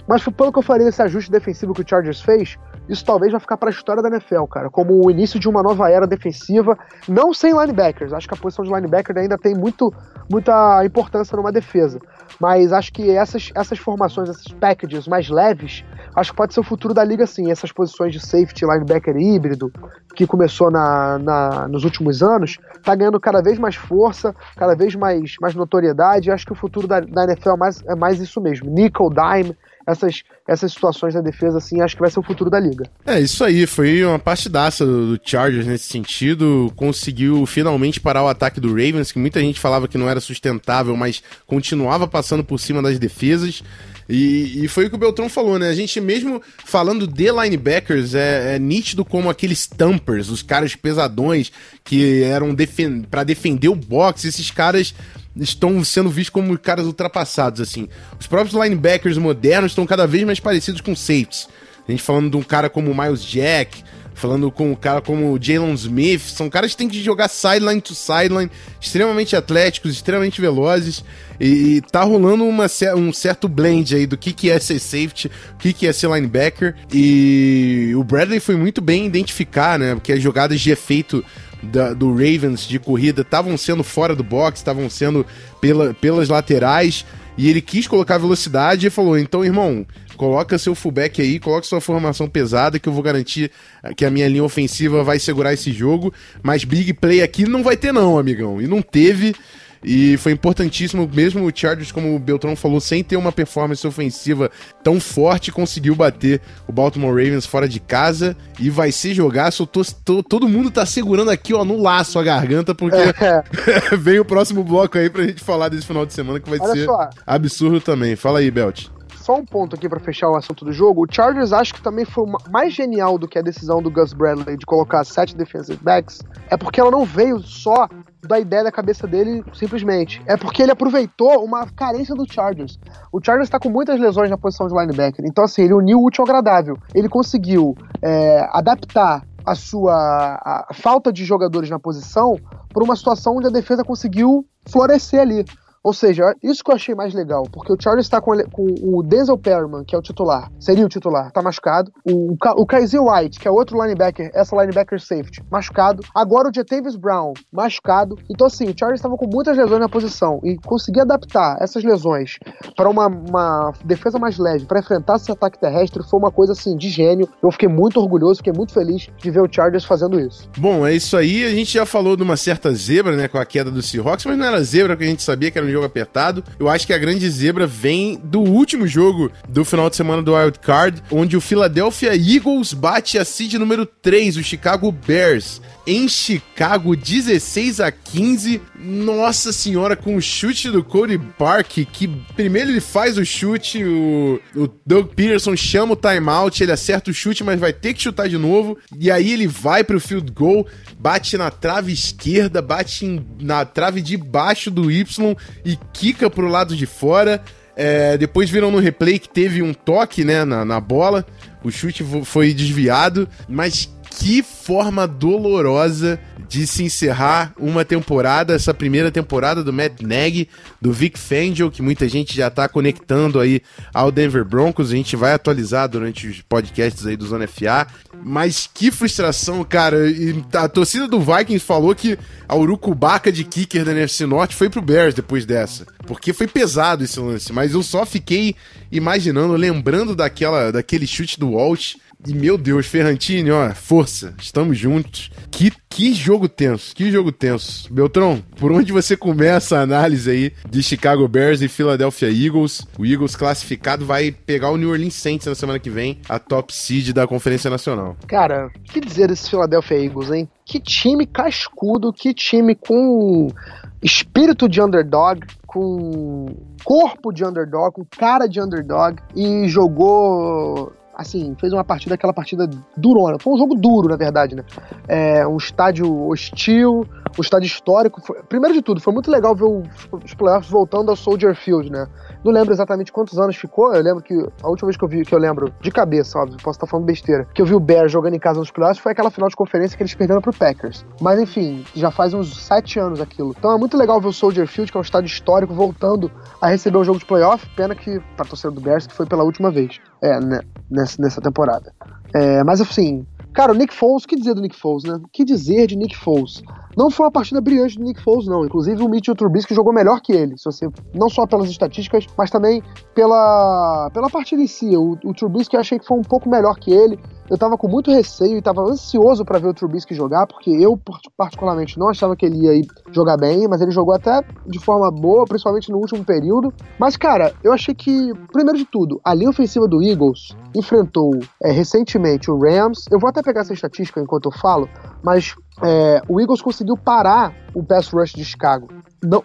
Mas pelo que eu falei desse ajuste defensivo que o Chargers fez, isso talvez vai ficar para a história da NFL, cara, como o início de uma nova era defensiva, não sem linebackers. Acho que a posição de linebacker ainda tem muito, muita importância numa defesa. Mas acho que essas, essas formações, esses packages mais leves, acho que pode ser o futuro da liga sim. Essas posições de safety, linebacker híbrido, que começou na, na, nos últimos anos, tá ganhando cada vez mais força, cada vez mais, mais notoriedade. Acho que o futuro da, da NFL é mais, é mais isso mesmo. Nickel, dime, essas, essas situações da defesa, assim, acho que vai ser o futuro da liga. É, isso aí, foi uma partidaça do, do Chargers nesse sentido, conseguiu finalmente parar o ataque do Ravens, que muita gente falava que não era sustentável, mas continuava passando por cima das defesas. E, e, foi o que o Beltrão falou, né? A gente mesmo falando de linebackers, é, é nítido como aqueles tampers, os caras pesadões que eram defen para defender o box, esses caras estão sendo vistos como caras ultrapassados, assim. Os próprios linebackers modernos estão cada vez mais parecidos com safeties. A gente falando de um cara como o Miles Jack, falando com um cara como o Jalen Smith, são caras que têm que jogar sideline to sideline, extremamente atléticos, extremamente velozes, e, e tá rolando uma, um certo blend aí do que, que é ser safety, o que, que é ser linebacker, e o Bradley foi muito bem identificar, né, porque as jogadas de efeito da, do Ravens de corrida estavam sendo fora do box, estavam sendo pela, pelas laterais, e ele quis colocar velocidade e falou: então, irmão, coloca seu fullback aí, coloca sua formação pesada, que eu vou garantir que a minha linha ofensiva vai segurar esse jogo, mas big play aqui não vai ter, não, amigão. E não teve. E foi importantíssimo, mesmo o Chargers, como o Beltrão falou, sem ter uma performance ofensiva tão forte, conseguiu bater o Baltimore Ravens fora de casa e vai ser jogaço. Tô, tô, todo mundo tá segurando aqui, ó, no laço a garganta, porque é. vem o próximo bloco aí pra gente falar desse final de semana que vai Olha ser só. absurdo também. Fala aí, Belt. Só um ponto aqui para fechar o assunto do jogo. O Chargers acho que também foi mais genial do que a decisão do Gus Bradley de colocar sete defensive backs. É porque ela não veio só da ideia da cabeça dele simplesmente. É porque ele aproveitou uma carência do Chargers. O Chargers está com muitas lesões na posição de linebacker. Então, assim, ele uniu o útil ao agradável. Ele conseguiu é, adaptar a sua a falta de jogadores na posição para uma situação onde a defesa conseguiu florescer ali. Ou seja, isso que eu achei mais legal, porque o Charles está com, com, o Denzel Perryman, que é o titular, seria o titular, tá machucado. O, o, Kaiser White, que é outro linebacker, essa linebacker safety, machucado. Agora o Jatavius Brown, machucado. Então, assim, o Charles estava com muitas lesões na posição e conseguir adaptar essas lesões para uma, uma, defesa mais leve, para enfrentar esse ataque terrestre, foi uma coisa, assim, de gênio. Eu fiquei muito orgulhoso, fiquei muito feliz de ver o Chargers fazendo isso. Bom, é isso aí. A gente já falou de uma certa zebra, né, com a queda do Seahawks, mas não era zebra, porque a gente sabia que era um jogo apertado. Eu acho que a grande zebra vem do último jogo do final de semana do Wild Card, onde o Philadelphia Eagles bate a seed número 3, o Chicago Bears em Chicago, 16 a 15. Nossa senhora, com o chute do Cody Park, que primeiro ele faz o chute, o, o Doug Peterson chama o timeout, ele acerta o chute, mas vai ter que chutar de novo. E aí ele vai pro field goal, bate na trave esquerda, bate em, na trave de baixo do Y e quica pro lado de fora. É, depois viram no replay que teve um toque né, na, na bola. O chute foi desviado, mas que forma dolorosa de se encerrar uma temporada, essa primeira temporada do Matt Nagy, do Vic Fangio, que muita gente já tá conectando aí ao Denver Broncos. A gente vai atualizar durante os podcasts aí do Zona FA. Mas que frustração, cara. E a torcida do Vikings falou que a urucubaca de kicker da NFC Norte foi pro Bears depois dessa. Porque foi pesado esse lance. Mas eu só fiquei imaginando, lembrando daquela, daquele chute do Walsh e meu Deus, Ferrantini, ó, força, estamos juntos. Que, que jogo tenso, que jogo tenso. Beltrão, por onde você começa a análise aí de Chicago Bears e Philadelphia Eagles? O Eagles classificado vai pegar o New Orleans Saints na semana que vem, a top seed da Conferência Nacional. Cara, que dizer desse Philadelphia Eagles, hein? Que time cascudo, que time com espírito de underdog, com corpo de underdog, com cara de underdog e jogou assim, fez uma partida, aquela partida durona. Foi um jogo duro, na verdade, né? É, um estádio hostil, um estádio histórico. Foi, primeiro de tudo, foi muito legal ver os playoffs voltando ao Soldier Field, né? Não lembro exatamente quantos anos ficou. Eu lembro que a última vez que eu vi, que eu lembro, de cabeça, óbvio, posso estar falando besteira, que eu vi o Bears jogando em casa nos playoffs foi aquela final de conferência que eles perderam pro Packers. Mas enfim, já faz uns sete anos aquilo. Então é muito legal ver o Soldier Field, que é um estádio histórico, voltando a receber um jogo de playoff. Pena que, pra torcedor do Bears, que foi pela última vez. É, né, nessa, nessa temporada. É, mas assim, Cara, o Nick Foles, o que dizer do Nick Foles, né? Que dizer de Nick Foles? Não foi uma partida brilhante do Nick Foles, não. Inclusive, o Mitchell Trubisky jogou melhor que ele, se você, não só pelas estatísticas, mas também pela, pela partida em si. O, o Trubisky eu achei que foi um pouco melhor que ele. Eu tava com muito receio e tava ansioso para ver o Trubisky jogar, porque eu, particularmente, não achava que ele ia jogar bem, mas ele jogou até de forma boa, principalmente no último período. Mas, cara, eu achei que, primeiro de tudo, a linha ofensiva do Eagles enfrentou é, recentemente o Rams. Eu vou até pegar essa estatística enquanto eu falo, mas é, o Eagles conseguiu parar o pass rush de Chicago.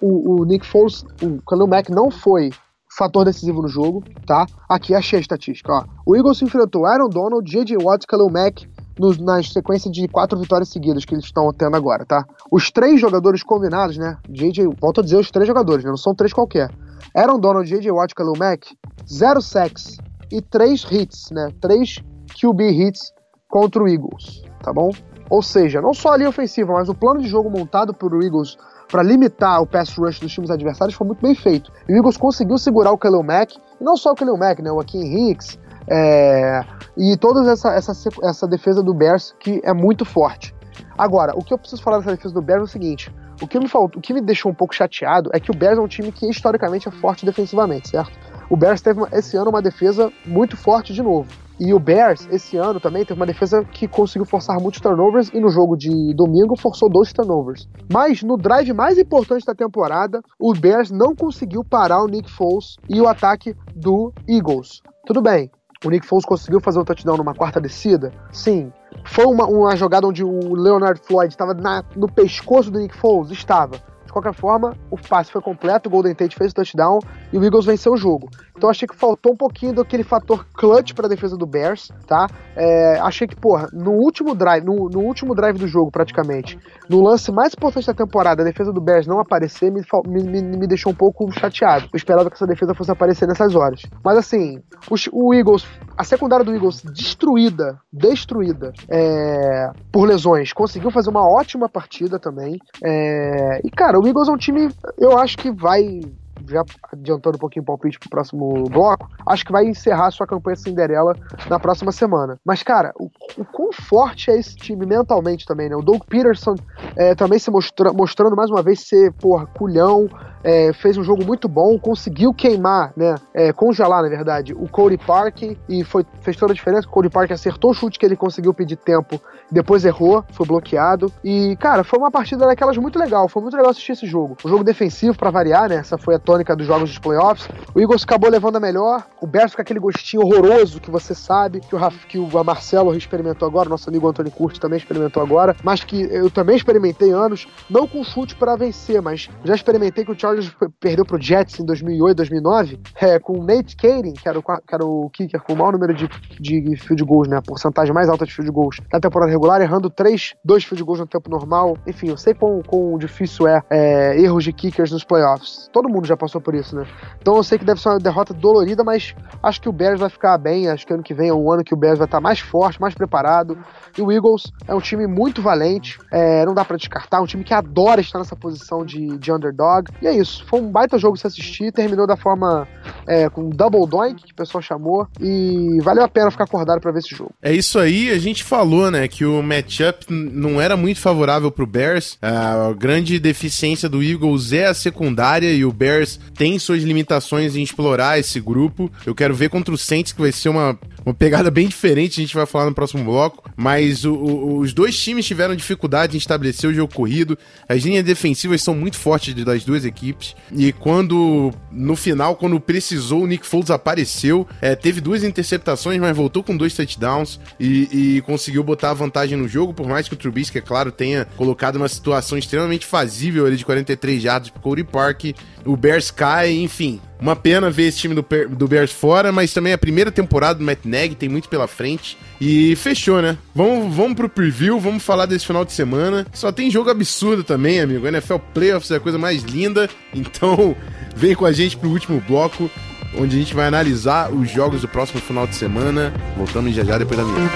O, o, Nick Foles, o Khalil Mack não foi fator decisivo no jogo, tá? Aqui achei a estatística, ó. O Eagles enfrentou Aaron Donald, J.J. Watt, Khalil Mack no, na sequência de quatro vitórias seguidas que eles estão tendo agora, tá? Os três jogadores combinados, né? J.J. Volto a dizer os três jogadores, né? Não são três qualquer. Aaron Donald, J.J. Watt, Khalil Mack, zero sacks e três hits, né? Três QB hits contra o Eagles, tá bom? Ou seja, não só a linha ofensiva, mas o plano de jogo montado por Eagles para limitar o pass rush dos times adversários foi muito bem feito. E o Eagles conseguiu segurar o Khalil Mack, e não só o Khalil Mack, né, o Akin Hicks, é, e toda essa, essa, essa defesa do Bears que é muito forte. Agora, o que eu preciso falar dessa defesa do Bears é o seguinte: o que me faltou, o que me deixou um pouco chateado é que o Bears é um time que historicamente é forte defensivamente, certo? O Bears teve esse ano uma defesa muito forte de novo. E o Bears, esse ano também, teve uma defesa que conseguiu forçar muitos turnovers e no jogo de domingo forçou dois turnovers. Mas no drive mais importante da temporada, o Bears não conseguiu parar o Nick Foles e o ataque do Eagles. Tudo bem, o Nick Foles conseguiu fazer o touchdown numa quarta descida? Sim. Foi uma, uma jogada onde o Leonard Floyd estava no pescoço do Nick Foles? Estava. De qualquer forma, o passe foi completo, o Golden Tate fez o touchdown e o Eagles venceu o jogo. Então achei que faltou um pouquinho daquele fator clutch para a defesa do Bears, tá? É, achei que, porra, no último drive, no, no, último drive do jogo, praticamente, no lance mais importante da temporada, a defesa do Bears não aparecer me, me, me deixou um pouco chateado. Eu esperava que essa defesa fosse aparecer nessas horas. Mas assim, o, o Eagles, a secundária do Eagles destruída, destruída é, por lesões, conseguiu fazer uma ótima partida também. É, e cara, o Eagles é um time, eu acho que vai já adiantando um pouquinho o palpite pro próximo bloco, acho que vai encerrar sua campanha Cinderela na próxima semana. Mas, cara, o, o quão forte é esse time mentalmente também, né? O Doug Peterson é, também se mostra, mostrando mais uma vez ser, porra, culhão, é, fez um jogo muito bom, conseguiu queimar, né? É, congelar, na verdade, o Cody Park e foi, fez toda a diferença. O Cody Park acertou o chute que ele conseguiu pedir tempo, depois errou, foi bloqueado. E, cara, foi uma partida daquelas muito legal. Foi muito legal assistir esse jogo. Um jogo defensivo para variar, né? Essa foi a tônica dos jogos dos playoffs. O Eagles acabou levando a melhor. O Bears com aquele gostinho horroroso que você sabe, que o, Raf, que o Marcelo experimentou agora, nosso amigo Antônio Curti também experimentou agora, mas que eu também experimentei anos, não com chute para vencer, mas já experimentei que o Chargers perdeu pro Jets em 2008, 2009, é, com o Nate Kading, que era o, que era o kicker com o maior número de, de field goals, né, a porcentagem mais alta de field goals na temporada regular, errando três, dois field goals no tempo normal. Enfim, eu sei quão, quão difícil é, é erros de kickers nos playoffs. Todo mundo já passou por isso, né? Então eu sei que deve ser uma derrota dolorida, mas acho que o Bears vai ficar bem. Acho que ano que vem é um ano que o Bears vai estar mais forte, mais preparado. E o Eagles é um time muito valente, é, não dá para descartar, um time que adora estar nessa posição de, de underdog. E é isso, foi um baita jogo se assistir, terminou da forma é, com double doink, que o pessoal chamou, e valeu a pena ficar acordado para ver esse jogo. É isso aí, a gente falou, né, que o matchup não era muito favorável pro Bears. A grande deficiência do Eagles é a secundária e o Bears tem suas limitações em explorar esse grupo. Eu quero ver contra o Saints, que vai ser uma, uma pegada bem diferente, a gente vai falar no próximo bloco. Mas o, o, os dois times tiveram dificuldade em estabelecer o jogo corrido. As linhas defensivas são muito fortes das duas equipes. E quando, no final, quando precisou, o Nick Foles apareceu. É, teve duas interceptações, mas voltou com dois touchdowns e, e, conseguiu botar a vantagem no jogo. Por mais que o Trubisky, é claro, tenha colocado uma situação extremamente fazível ali de 43 jardas pro Cody Park. O Bears cai, enfim. Uma pena ver esse time do, do Bears fora, mas também é a primeira temporada do Matt Nagy, tem muito pela frente. E fechou, né? Vamos, vamos pro preview, vamos falar desse final de semana. Só tem jogo absurdo também, amigo. NFL Playoffs é a coisa mais linda. Então, vem com a gente pro último bloco, onde a gente vai analisar os jogos do próximo final de semana. Voltamos já já depois da minha.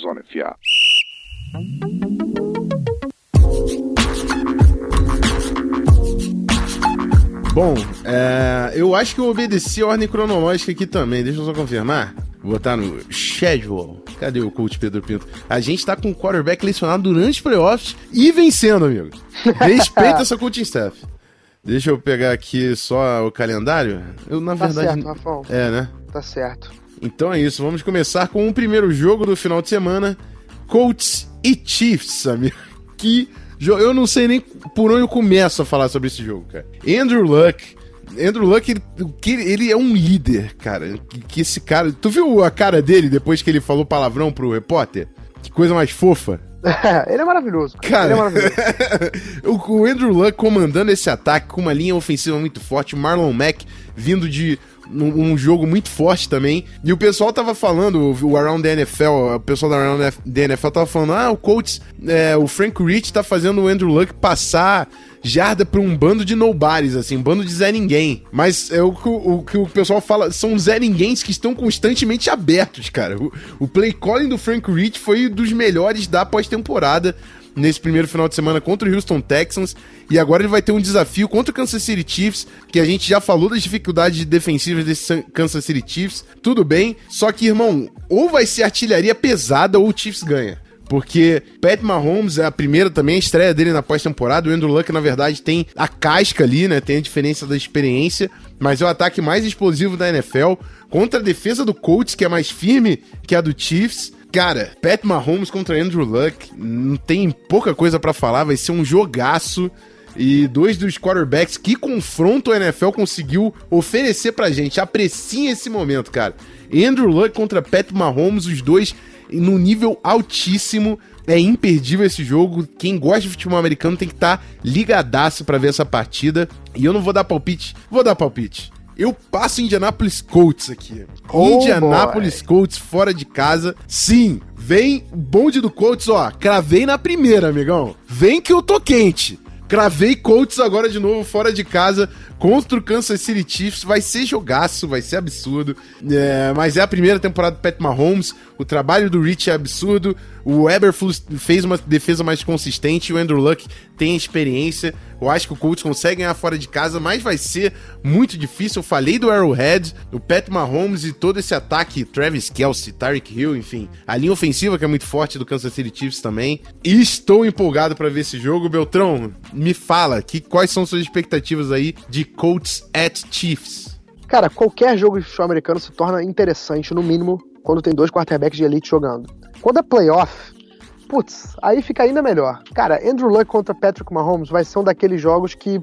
Zona FA. Bom, é, eu acho que eu obedeci a ordem cronológica aqui também. Deixa eu só confirmar. Vou botar no schedule. Cadê o coach Pedro Pinto? A gente tá com o quarterback lecionado durante os playoffs e vencendo, amigo. Respeita essa coaching staff. Deixa eu pegar aqui só o calendário. Eu, na tá verdade. Certo, Rafão. É, né? Tá certo. Então é isso. Vamos começar com o primeiro jogo do final de semana: Colts e Chiefs, amigo. Que eu não sei nem por onde eu começo a falar sobre esse jogo, cara. Andrew Luck. Andrew Luck, ele, ele é um líder, cara. Que, que, esse cara. Tu viu a cara dele depois que ele falou palavrão pro repórter? Que coisa mais fofa. ele é maravilhoso. Cara, ele é maravilhoso. o Andrew Luck comandando esse ataque com uma linha ofensiva muito forte. Marlon Mack vindo de um, jogo muito forte também. E o pessoal tava falando, o Around the NFL, o pessoal da Around the NFL tava falando, ah, o Colts, é, o Frank Rich tá fazendo o Andrew Luck passar jarda pra um bando de nobodies, assim, um bando de Zé Ninguém. Mas é o que o, o, que o pessoal fala, são Zé Ninguéms que estão constantemente abertos, cara. O, o play calling do Frank Rich foi dos melhores da pós-temporada nesse primeiro final de semana contra o Houston Texans. E agora ele vai ter um desafio contra o Kansas City Chiefs, que a gente já falou das dificuldades defensivas desse Kansas City Chiefs. Tudo bem, só que, irmão, ou vai ser artilharia pesada ou o Chiefs ganha. Porque Pat Mahomes é a primeira também, a estreia dele na pós-temporada. O Andrew Luck, na verdade, tem a casca ali, né? Tem a diferença da experiência. Mas é o ataque mais explosivo da NFL. Contra a defesa do Colts, que é mais firme que a do Chiefs. Cara, Pat Mahomes contra Andrew Luck, não tem pouca coisa para falar, vai ser um jogaço. E dois dos quarterbacks que confronto a NFL conseguiu oferecer pra gente. Apreciem esse momento, cara. Andrew Luck contra Pat Mahomes, os dois no nível altíssimo. É imperdível esse jogo. Quem gosta de futebol americano tem que estar tá ligadaço para ver essa partida. E eu não vou dar palpite, vou dar palpite. Eu passo Indianapolis Colts aqui. Oh, Indianapolis boy. Colts fora de casa. Sim, vem o bonde do Colts, ó. Cravei na primeira, amigão. Vem que eu tô quente. Cravei Colts agora de novo fora de casa contra o Kansas City Chiefs. Vai ser jogaço, vai ser absurdo. É, mas é a primeira temporada do Pat Mahomes. O trabalho do Rich é absurdo. O Eberflus fez uma defesa mais consistente. O Andrew Luck tem experiência. Eu acho que o Colts consegue ganhar fora de casa, mas vai ser muito difícil. Eu falei do Arrowhead, o Pat Mahomes e todo esse ataque, Travis Kelsey, Tyreek Hill, enfim. A linha ofensiva que é muito forte do Kansas City Chiefs também. E estou empolgado para ver esse jogo. Beltrão, me fala, que, quais são suas expectativas aí de Colts at Chiefs? Cara, qualquer jogo de futebol americano se torna interessante, no mínimo, quando tem dois quarterbacks de elite jogando. Quando é playoff, putz, aí fica ainda melhor. Cara, Andrew Luck contra Patrick Mahomes vai ser um daqueles jogos que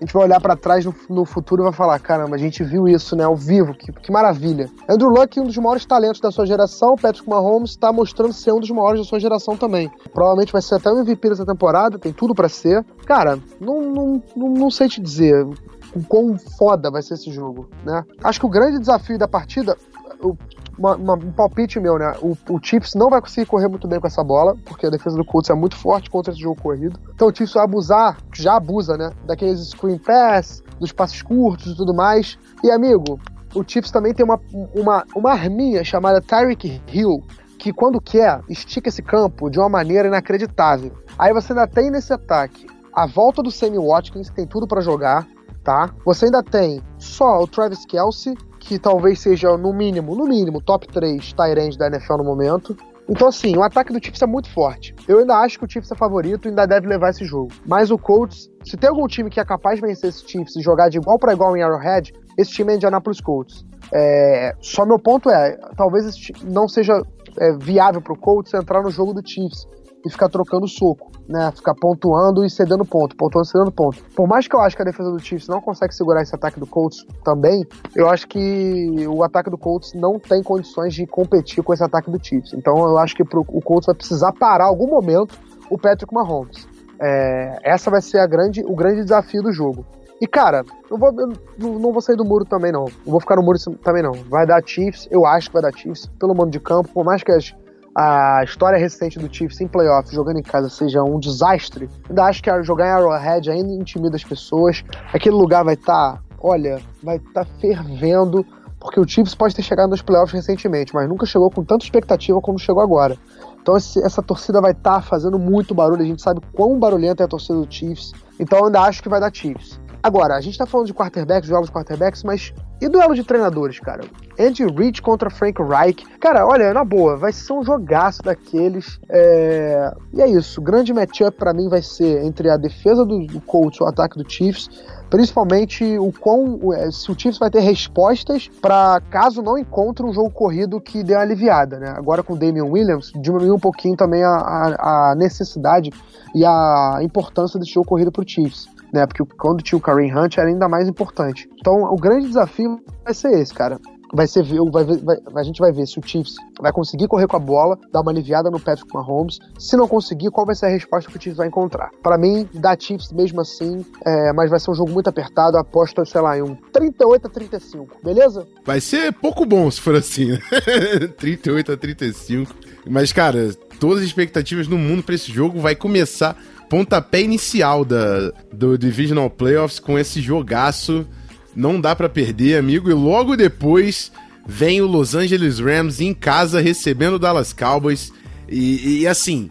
a gente vai olhar para trás no, no, futuro e vai falar: caramba, a gente viu isso, né, ao vivo, que, que maravilha. Andrew Luck, um dos maiores talentos da sua geração, Patrick Mahomes está mostrando ser um dos maiores da sua geração também. Provavelmente vai ser até o MVP dessa temporada, tem tudo para ser. Cara, não, não, não, não sei te dizer o quão foda vai ser esse jogo, né? Acho que o grande desafio da partida, o uma, uma, um palpite meu, né? O, o, Chiefs não vai conseguir correr muito bem com essa bola, porque a defesa do Colts é muito forte contra esse jogo corrido. Então o Chiefs vai abusar, já abusa, né? Daqueles screen pass, dos passes curtos e tudo mais. E, amigo, o Chiefs também tem uma, uma, uma arminha chamada Tyreek Hill, que quando quer, estica esse campo de uma maneira inacreditável. Aí você ainda tem nesse ataque a volta do Sammy Watkins, que tem tudo para jogar, tá? Você ainda tem só o Travis Kelsey que talvez seja, no mínimo, no mínimo, top 3 Tyrande da NFL no momento. Então, assim, o ataque do Chiefs é muito forte. Eu ainda acho que o Chiefs é favorito e ainda deve levar esse jogo. Mas o Colts, se tem algum time que é capaz de vencer esse Chiefs e jogar de igual para igual em Arrowhead, esse time é Indianapolis Colts. É, só meu ponto é, talvez não seja é, viável pro Colts entrar no jogo do Chiefs e ficar trocando soco, né? Ficar pontuando e cedendo ponto, pontuando e cedendo ponto. Por mais que eu acho que a defesa do Chiefs não consegue segurar esse ataque do Colts também, eu acho que o ataque do Colts não tem condições de competir com esse ataque do Chiefs. Então eu acho que pro, o Colts vai precisar parar algum momento o Patrick Mahomes. É, essa vai ser a grande, o grande desafio do jogo. E, cara, eu, vou, eu não vou sair do muro também, não. Não vou ficar no muro também, não. Vai dar Chiefs, eu acho que vai dar Chiefs, pelo mando de campo, por mais que as a história recente do Chiefs em playoffs jogando em casa seja um desastre, ainda acho que jogar em Arrowhead ainda intimida as pessoas. Aquele lugar vai estar, tá, olha, vai estar tá fervendo, porque o Chiefs pode ter chegado nos playoffs recentemente, mas nunca chegou com tanta expectativa como chegou agora. Então esse, essa torcida vai estar tá fazendo muito barulho, a gente sabe quão barulhenta é a torcida do Chiefs. Então eu ainda acho que vai dar Chiefs. Agora, a gente tá falando de quarterbacks, jogos de quarterbacks, mas e duelo de treinadores, cara? Andy Reid contra Frank Reich. Cara, olha, na boa, vai ser um jogaço daqueles. É... E é isso. O grande matchup para mim vai ser entre a defesa do, do Colts e o ataque do Chiefs. Principalmente o quão, é, se o Chiefs vai ter respostas para caso não encontre um jogo corrido que dê uma aliviada, né? Agora com o Damian Williams, diminuiu um pouquinho também a, a, a necessidade e a importância desse jogo corrido pro Chiefs né? Porque quando tinha o Kareem Hunt era ainda mais importante. Então, o grande desafio vai ser esse, cara. Vai ser vai, vai, a gente vai ver se o Chiefs vai conseguir correr com a bola, dar uma aliviada no Patrick Mahomes. Se não conseguir, qual vai ser a resposta que o Chiefs vai encontrar? Para mim, dá Chiefs mesmo assim, é, mas vai ser um jogo muito apertado. Aposto, sei lá, em um 38 a 35, beleza? Vai ser pouco bom se for assim, né? 38 a 35. Mas, cara, todas as expectativas no mundo para esse jogo vai começar pontapé inicial da, do Divisional Playoffs com esse jogaço. Não dá para perder, amigo. E logo depois vem o Los Angeles Rams em casa recebendo o Dallas Cowboys. E, e assim,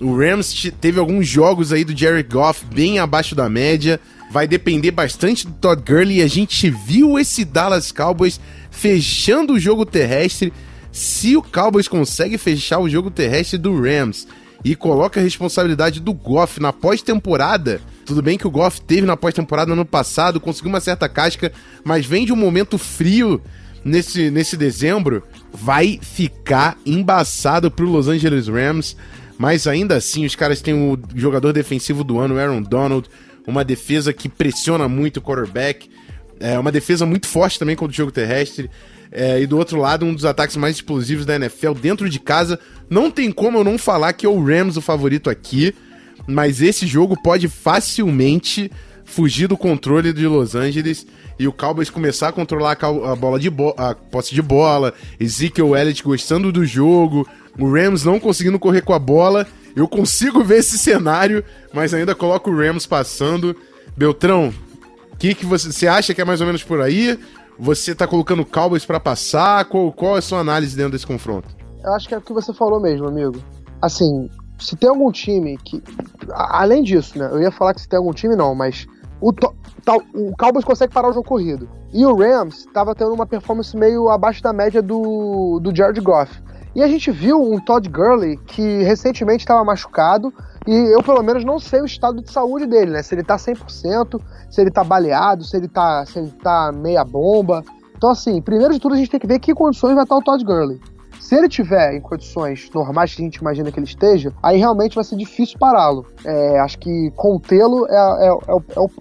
o Rams teve alguns jogos aí do Jared Goff bem abaixo da média. Vai depender bastante do Todd Gurley. E a gente viu esse Dallas Cowboys fechando o jogo terrestre. Se o Cowboys consegue fechar o jogo terrestre do Rams e coloca a responsabilidade do Goff na pós-temporada. Tudo bem que o Goff teve na pós-temporada no ano passado, conseguiu uma certa casca, mas vem de um momento frio nesse, nesse dezembro. Vai ficar embaçado pro Los Angeles Rams, mas ainda assim os caras têm o jogador defensivo do ano, Aaron Donald, uma defesa que pressiona muito o quarterback, é uma defesa muito forte também contra o jogo terrestre. É, e do outro lado, um dos ataques mais explosivos da NFL dentro de casa. Não tem como eu não falar que é o Rams o favorito aqui, mas esse jogo pode facilmente fugir do controle de Los Angeles e o Cowboys começar a controlar a, bola de bo a posse de bola, Ezekiel Elliott gostando do jogo, o Rams não conseguindo correr com a bola. Eu consigo ver esse cenário, mas ainda coloco o Rams passando. Beltrão, o que, que você, você acha que é mais ou menos por aí? Você tá colocando Cowboys para passar? Qual, qual é a sua análise dentro desse confronto? Eu acho que é o que você falou mesmo, amigo. Assim, se tem algum time que. Além disso, né? Eu ia falar que se tem algum time, não, mas o, o Cowboys consegue parar o jogo corrido. E o Rams estava tendo uma performance meio abaixo da média do, do Jared Goff. E a gente viu um Todd Gurley que recentemente estava machucado e eu pelo menos não sei o estado de saúde dele, né? Se ele tá 100%, se ele tá baleado, se ele tá, se ele tá meia bomba. Então assim, primeiro de tudo a gente tem que ver que condições vai estar o Todd Gurley. Se ele tiver em condições normais que a gente imagina que ele esteja, aí realmente vai ser difícil pará-lo. É, acho que contê-lo é, é, é,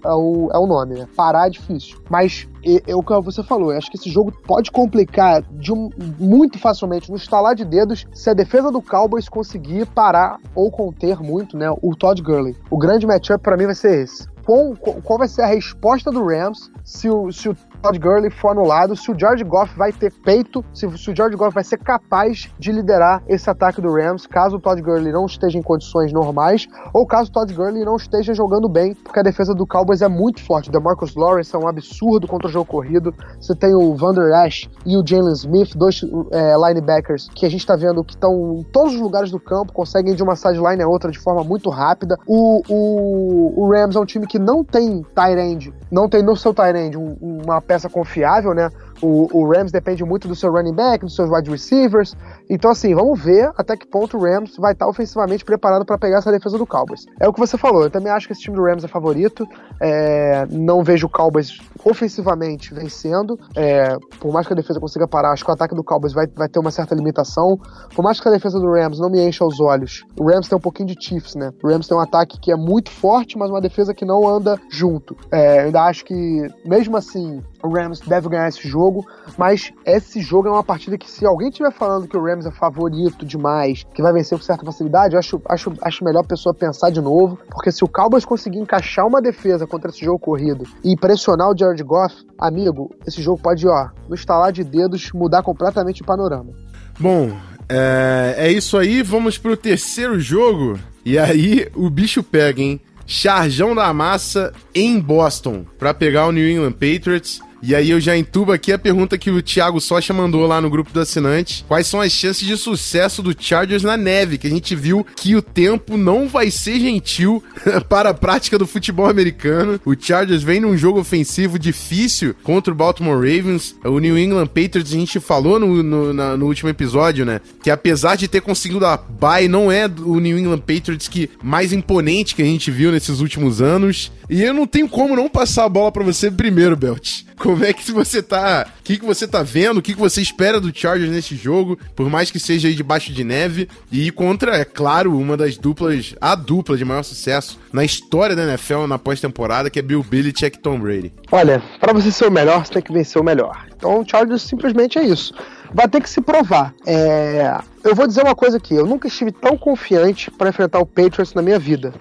é, o, é o nome, né? Parar é difícil. Mas é, o que você falou, acho que esse jogo pode complicar de um, muito facilmente, no estalar de dedos, se a defesa do Cowboys conseguir parar ou conter muito né, o Todd Gurley. O grande matchup para mim vai ser esse. Qual, qual vai ser a resposta do Rams se o, se o Todd Gurley for anulado, se o George Goff vai ter peito, se, se, o George Goff vai ser capaz de liderar esse ataque do Rams, caso o Todd Gurley não esteja em condições normais, ou caso o Todd Gurley não esteja jogando bem, porque a defesa do Cowboys é muito forte. O DeMarcus Lawrence é um absurdo contra o jogo corrido. Você tem o Vander Ash e o Jalen Smith, dois é, linebackers que a gente está vendo que estão em todos os lugares do campo, conseguem de uma sideline a outra de forma muito rápida. O, o, o Rams é um time que não tem tight end, não tem no seu tight end um, uma peça confiável, né? O, o, Rams depende muito do seu running back, dos seus wide receivers. Então, assim, vamos ver até que ponto o Rams vai estar ofensivamente preparado para pegar essa defesa do Cowboys. É o que você falou, eu também acho que esse time do Rams é favorito. É, não vejo o Cowboys ofensivamente vencendo. É, por mais que a defesa consiga parar, acho que o ataque do Cowboys vai, vai ter uma certa limitação. Por mais que a defesa do Rams não me encha os olhos, o Rams tem um pouquinho de Chiefs, né? O Rams tem um ataque que é muito forte, mas uma defesa que não anda junto. É, eu ainda acho que, mesmo assim, o Rams deve ganhar esse jogo, mas esse jogo é uma partida que se alguém estiver falando que o Rams é favorito demais, que vai vencer com certa facilidade, eu acho, acho, acho melhor a pessoa pensar de novo, porque se o Cowboys conseguir encaixar uma defesa contra esse jogo corrido e pressionar o Jared Goff, amigo, esse jogo pode, ó, no estalar de dedos, mudar completamente o panorama. Bom, é, é isso aí, vamos pro terceiro jogo, e aí o bicho pega, hein? Charjão da Massa em Boston para pegar o New England Patriots. E aí eu já entubo aqui a pergunta que o Thiago Socha mandou lá no grupo do assinante. Quais são as chances de sucesso do Chargers na neve? Que a gente viu que o tempo não vai ser gentil para a prática do futebol americano. O Chargers vem num jogo ofensivo difícil contra o Baltimore Ravens. O New England Patriots, a gente falou no, no, na, no último episódio, né? Que apesar de ter conseguido a bye, não é o New England Patriots que mais imponente que a gente viu nesses últimos anos. E eu não tenho como não passar a bola para você primeiro, Belt. Como é que você tá. O que, que você tá vendo? O que, que você espera do Chargers nesse jogo? Por mais que seja aí debaixo de neve. E contra, é claro, uma das duplas, a dupla de maior sucesso na história da NFL na pós-temporada, que é Bill Belichick e Tom Brady. Olha, para você ser o melhor, você tem que vencer o melhor. Então o Chargers simplesmente é isso. Vai ter que se provar. É... Eu vou dizer uma coisa aqui: eu nunca estive tão confiante para enfrentar o Patriots na minha vida.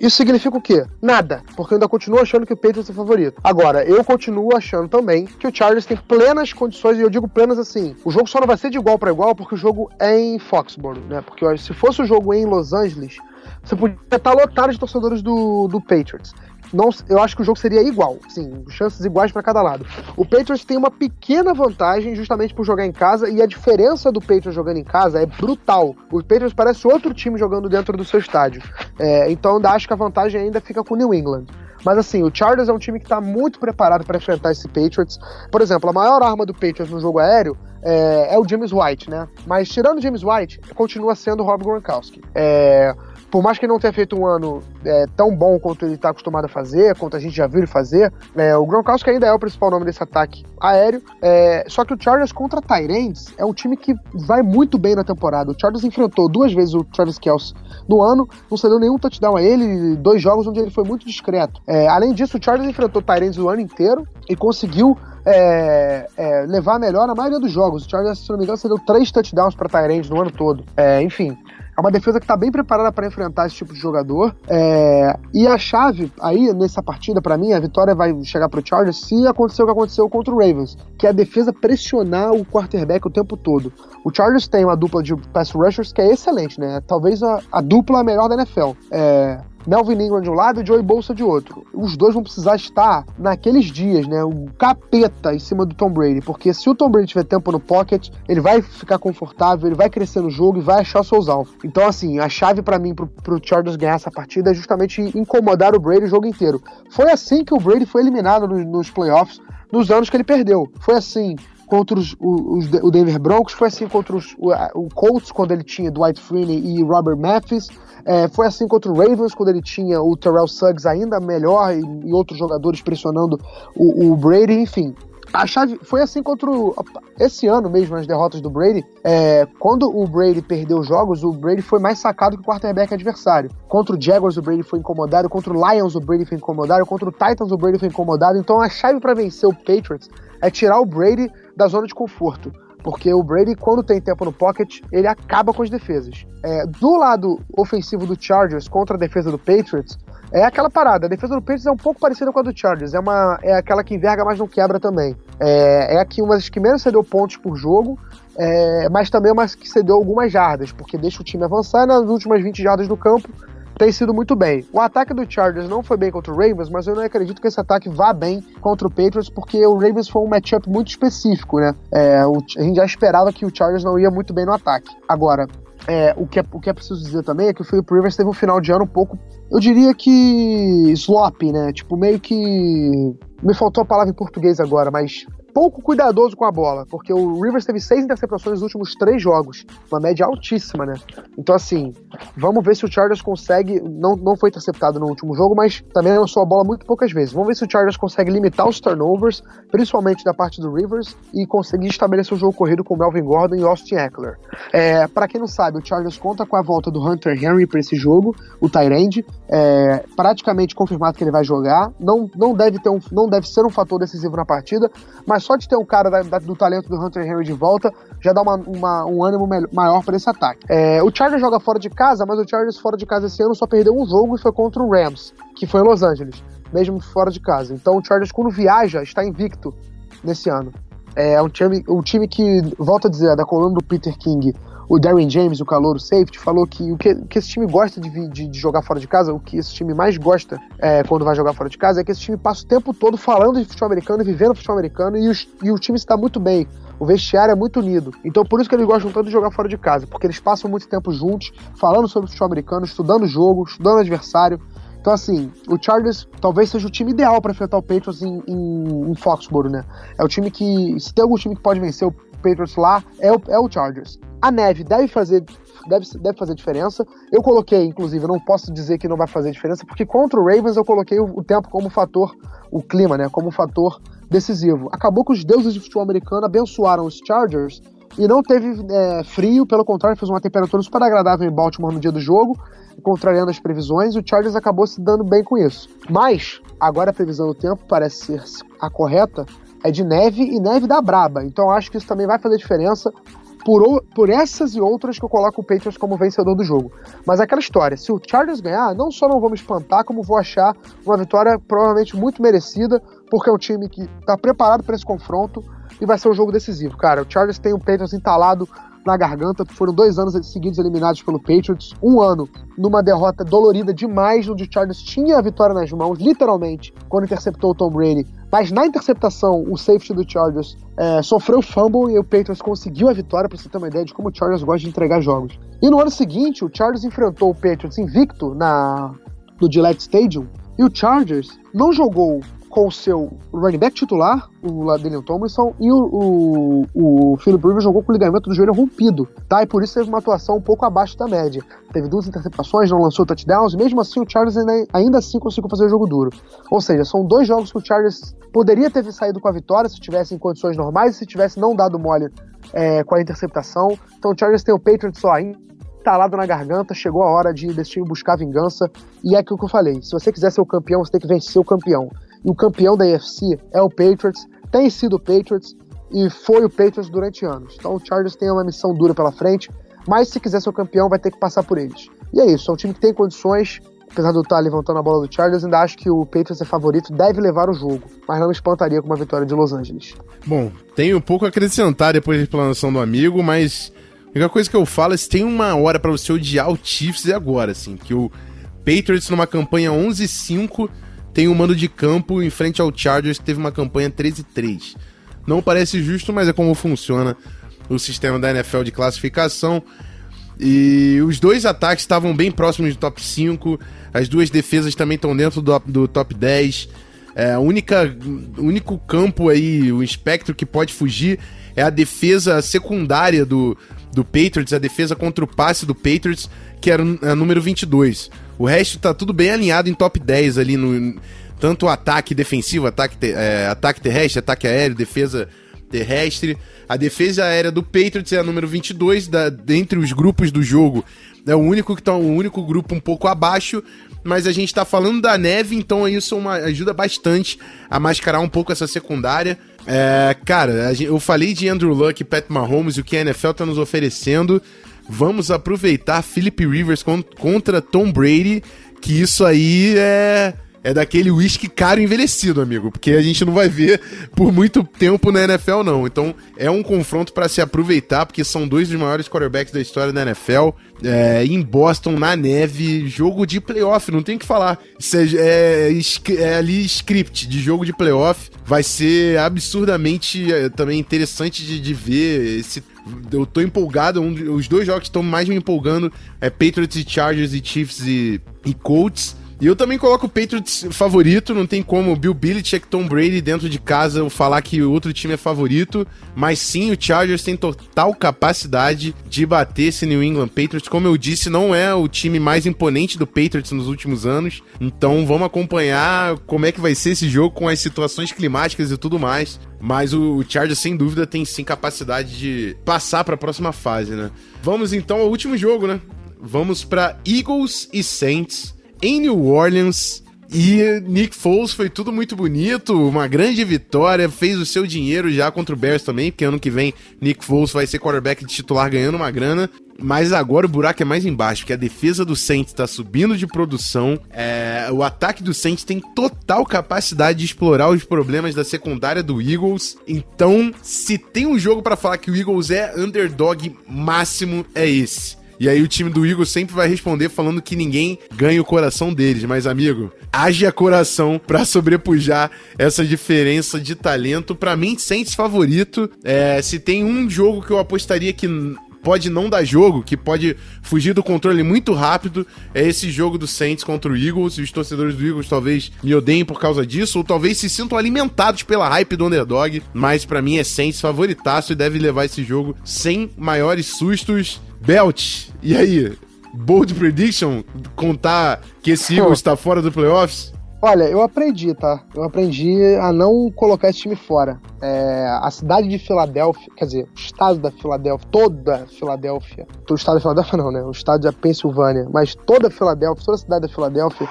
Isso significa o quê? Nada, porque eu ainda continuo achando que o Patriots é o favorito. Agora, eu continuo achando também que o Chargers tem plenas condições, e eu digo plenas assim, o jogo só não vai ser de igual para igual porque o jogo é em Foxborough, né? Porque se fosse o jogo em Los Angeles, você podia estar lotado de torcedores do, do Patriots não, eu acho que o jogo seria igual, sim, chances iguais para cada lado. O Patriots tem uma pequena vantagem justamente por jogar em casa e a diferença do Patriots jogando em casa é brutal. O Patriots parece outro time jogando dentro do seu estádio. É, então ainda acho que a vantagem ainda fica com o New England. Mas assim, o Chargers é um time que está muito preparado para enfrentar esse Patriots. Por exemplo, a maior arma do Patriots no jogo aéreo é, é o James White, né? Mas tirando o James White, continua sendo o Rob Gronkowski. É, por mais que ele não tenha feito um ano é, tão bom quanto ele está acostumado a fazer, quanto a gente já viu ele fazer, é, o Gronkowski ainda é o principal nome desse ataque aéreo. É, só que o Chargers contra Tyrants é um time que vai muito bem na temporada. O Chargers enfrentou duas vezes o Travis Kelce no ano, não cedeu nenhum touchdown a ele, dois jogos onde ele foi muito discreto. É, além disso, o Chargers enfrentou Tyrants o ano inteiro e conseguiu é, é, levar melhor na maioria dos jogos. O Chargers, se não me engano, cedeu três touchdowns para Tyrande no ano todo. É, enfim, é uma defesa que está bem preparada para enfrentar esse tipo de jogador. É... E a chave aí nessa partida, para mim, a vitória vai chegar para o Chargers se acontecer o que aconteceu contra o Ravens, que é a defesa pressionar o quarterback o tempo todo. O Chargers tem uma dupla de pass rushers que é excelente, né? Talvez a, a dupla melhor da NFL. É... Melvin Ingram de um lado e Joey Bolsa de outro. Os dois vão precisar estar naqueles dias, né? O capeta em cima do Tom Brady, porque se o Tom Brady tiver tempo no pocket, ele vai ficar confortável, ele vai crescer no jogo e vai achar seus alvos. Então, assim, a chave para mim pro, pro Chargers ganhar essa partida é justamente incomodar o Brady o jogo inteiro. Foi assim que o Brady foi eliminado nos, nos playoffs nos anos que ele perdeu. Foi assim contra os, os, o Denver Broncos, foi assim contra os, o, o Colts, quando ele tinha Dwight Freeney e Robert Mathis, é, foi assim contra o Ravens, quando ele tinha o Terrell Suggs ainda melhor e, e outros jogadores pressionando o, o, Brady, enfim. A chave foi assim contra o, esse ano mesmo, as derrotas do Brady. É, quando o Brady perdeu os jogos, o Brady foi mais sacado que o quarterback adversário. Contra o Jaguars, o Brady foi incomodado. Contra o Lions, o Brady foi incomodado. Contra o Titans, o Brady foi incomodado. Então a chave para vencer o Patriots é tirar o Brady da zona de conforto. Porque o Brady, quando tem tempo no pocket, ele acaba com as defesas. É, do lado ofensivo do Chargers contra a defesa do Patriots, é aquela parada. A defesa do Patriots é um pouco parecida com a do Chargers. É, uma, é aquela que enverga, mas não quebra também. É, é aqui uma das que menos cedeu pontos por jogo, é, mas também uma que cedeu algumas jardas, porque deixa o time avançar nas últimas 20 jardas do campo tem sido muito bem. O ataque do Chargers não foi bem contra o Ravens, mas eu não acredito que esse ataque vá bem contra o Patriots, porque o Ravens foi um matchup muito específico, né? É, o, a gente já esperava que o Chargers não ia muito bem no ataque. Agora, é, o, que é, o que é preciso dizer também é que o Philip Rivers teve um final de ano um pouco, eu diria que sloppy, né? Tipo, meio que. Me faltou a palavra em português agora, mas pouco cuidadoso com a bola, porque o Rivers teve seis interceptações nos últimos três jogos, uma média altíssima, né? Então, assim, vamos ver se o Chargers consegue. Não, não foi interceptado no último jogo, mas também lançou a bola muito poucas vezes. Vamos ver se o Chargers consegue limitar os turnovers, principalmente da parte do Rivers, e conseguir estabelecer o jogo corrido com Melvin Gordon e Austin Eckler. É, para quem não sabe, o Chargers conta com a volta do Hunter Henry para esse jogo, o Tyrande, é, praticamente confirmado que ele vai jogar. Não, não, deve ter um, não deve ser um fator decisivo na partida, mas só de ter um cara da, da, do talento do Hunter Henry de volta já dá uma, uma, um ânimo maior para esse ataque. É, o Chargers joga fora de casa, mas o Chargers fora de casa esse ano só perdeu um jogo e foi contra o Rams, que foi em Los Angeles, mesmo fora de casa. Então o Chargers, quando viaja, está invicto nesse ano. É um time, um time que, volta a dizer, é da coluna do Peter King, o Darren James, o calouro safety, falou que o que, que esse time gosta de, de, de, jogar fora de casa, o que esse time mais gosta é, quando vai jogar fora de casa, é que esse time passa o tempo todo falando de futebol americano e vivendo futebol americano e, os, e o time está muito bem. O vestiário é muito unido. Então por isso que eles gostam tanto de jogar fora de casa, porque eles passam muito tempo juntos, falando sobre futebol americano, estudando o jogo, estudando o adversário. Então, assim, o Chargers talvez seja o time ideal para enfrentar o Patriots em, em, em, Foxborough, né? É o time que, se tem algum time que pode vencer o Patriots lá, é o, é o Chargers. A neve deve fazer deve, deve fazer diferença. Eu coloquei, inclusive, não posso dizer que não vai fazer diferença, porque contra o Ravens eu coloquei o, o tempo como fator, o clima, né, como fator decisivo. Acabou que os deuses de futebol americano abençoaram os Chargers e não teve é, frio, pelo contrário, fez uma temperatura super agradável em Baltimore no dia do jogo, contrariando as previsões, e o Chargers acabou se dando bem com isso. Mas, agora a previsão do tempo parece ser a correta, é de neve e neve da braba. Então acho que isso também vai fazer diferença por, por essas e outras que eu coloco o Patriots como vencedor do jogo. Mas aquela história, se o Chargers ganhar, não só não vou me espantar, como vou achar uma vitória provavelmente muito merecida, porque é um time que está preparado para esse confronto e vai ser um jogo decisivo, cara. O Chargers tem o Patriots entalado na garganta. Foram dois anos seguidos eliminados pelo Patriots. Um ano numa derrota dolorida demais, onde o Chargers tinha a vitória nas mãos, literalmente, quando interceptou o Tom Brady. Mas na interceptação, o safety do Chargers é, sofreu fumble e o Patriots conseguiu a vitória, para você ter uma ideia de como o Chargers gosta de entregar jogos. E no ano seguinte, o Chargers enfrentou o Patriots invicto na, no Gillette Stadium. E o Chargers não jogou com o seu running back titular, o Ladanian Tomlinson, e o, o, o Philip Rivers jogou com o ligamento do joelho rompido, tá? E por isso teve uma atuação um pouco abaixo da média. Teve duas interceptações, não lançou touchdowns, e mesmo assim o Chargers ainda, ainda assim conseguiu fazer o jogo duro. Ou seja, são dois jogos que o Chargers poderia ter saído com a vitória se tivesse em condições normais se tivesse não dado mole é, com a interceptação. Então o Chargers tem o Patriots só ainda talado na garganta, chegou a hora de desse time buscar vingança. E é aquilo que eu falei: se você quiser ser o campeão, você tem que vencer o campeão e o campeão da AFC é o Patriots. tem sido o Patriots e foi o Patriots durante anos. Então o Chargers tem uma missão dura pela frente, mas se quiser ser o campeão vai ter que passar por eles. E é isso, é um time que tem condições, apesar de eu estar levantando a bola do Chargers, ainda acho que o Patriots é favorito, deve levar o jogo, mas não me espantaria com uma vitória de Los Angeles. Bom, tem um pouco a acrescentar depois da explanação do amigo, mas a única coisa que eu falo é se tem uma hora para você odiar o Chiefs é agora, assim, que o Patriots numa campanha 11-5 tem um mando de campo em frente ao Chargers que teve uma campanha 13-3. Não parece justo, mas é como funciona o sistema da NFL de classificação. E os dois ataques estavam bem próximos do top 5, as duas defesas também estão dentro do, do top 10. É, única, único campo aí, o espectro que pode fugir é a defesa secundária do, do Patriots, a defesa contra o passe do Patriots, que era a número 22. O resto tá tudo bem alinhado em top 10 ali no tanto ataque defensivo, ataque, é, ataque terrestre, ataque aéreo, defesa terrestre. A defesa aérea do Patriots é a número 22 da, dentre os grupos do jogo. É o único que tá o único grupo um pouco abaixo, mas a gente tá falando da neve, então isso é uma, ajuda bastante a mascarar um pouco essa secundária. É, cara, eu falei de Andrew Luck Pat Mahomes o que a NFL tá nos oferecendo. Vamos aproveitar Philip Rivers contra Tom Brady, que isso aí é é daquele whisky caro envelhecido, amigo, porque a gente não vai ver por muito tempo na NFL, não. Então é um confronto para se aproveitar, porque são dois dos maiores quarterbacks da história da NFL. É, em Boston, na neve, jogo de playoff, não tem o que falar. É, é, é, ali script de jogo de playoff. Vai ser absurdamente é, também interessante de, de ver esse eu tô empolgado. Um, os dois jogos que estão mais me empolgando é Patriots e Chargers e Chiefs e, e Colts. E eu também coloco o Patriots favorito, não tem como Bill Belichick, Tom Brady dentro de casa eu falar que o outro time é favorito, mas sim o Chargers tem total capacidade de bater esse New England Patriots. Como eu disse, não é o time mais imponente do Patriots nos últimos anos, então vamos acompanhar como é que vai ser esse jogo com as situações climáticas e tudo mais. Mas o Chargers, sem dúvida, tem sim capacidade de passar para a próxima fase, né? Vamos então ao último jogo, né? Vamos para Eagles e Saints em New Orleans. E Nick Foles foi tudo muito bonito, uma grande vitória, fez o seu dinheiro já contra o Bears também, porque ano que vem Nick Foles vai ser quarterback titular ganhando uma grana. Mas agora o buraco é mais embaixo, porque a defesa do Saints está subindo de produção. É, o ataque do Saints tem total capacidade de explorar os problemas da secundária do Eagles. Então, se tem um jogo para falar que o Eagles é underdog máximo, é esse. E aí o time do Eagles sempre vai responder falando que ninguém ganha o coração deles. Mas, amigo, haja coração para sobrepujar essa diferença de talento. Para mim, Saints favorito. É, se tem um jogo que eu apostaria que pode não dar jogo, que pode fugir do controle muito rápido, é esse jogo do Saints contra o Eagles. E os torcedores do Eagles talvez me odeiem por causa disso, ou talvez se sintam alimentados pela hype do underdog. Mas para mim é Saints favoritaço e deve levar esse jogo sem maiores sustos. Belt, e aí? Bold prediction? Contar que esse Eagles está fora do playoffs? Olha, eu aprendi, tá? Eu aprendi a não colocar esse time fora. É, a cidade de Filadélfia, quer dizer, o estado da Filadélfia, toda a Filadélfia, o estado da Filadélfia não, né? O estado da Pensilvânia, mas toda a Filadélfia, toda a cidade da Filadélfia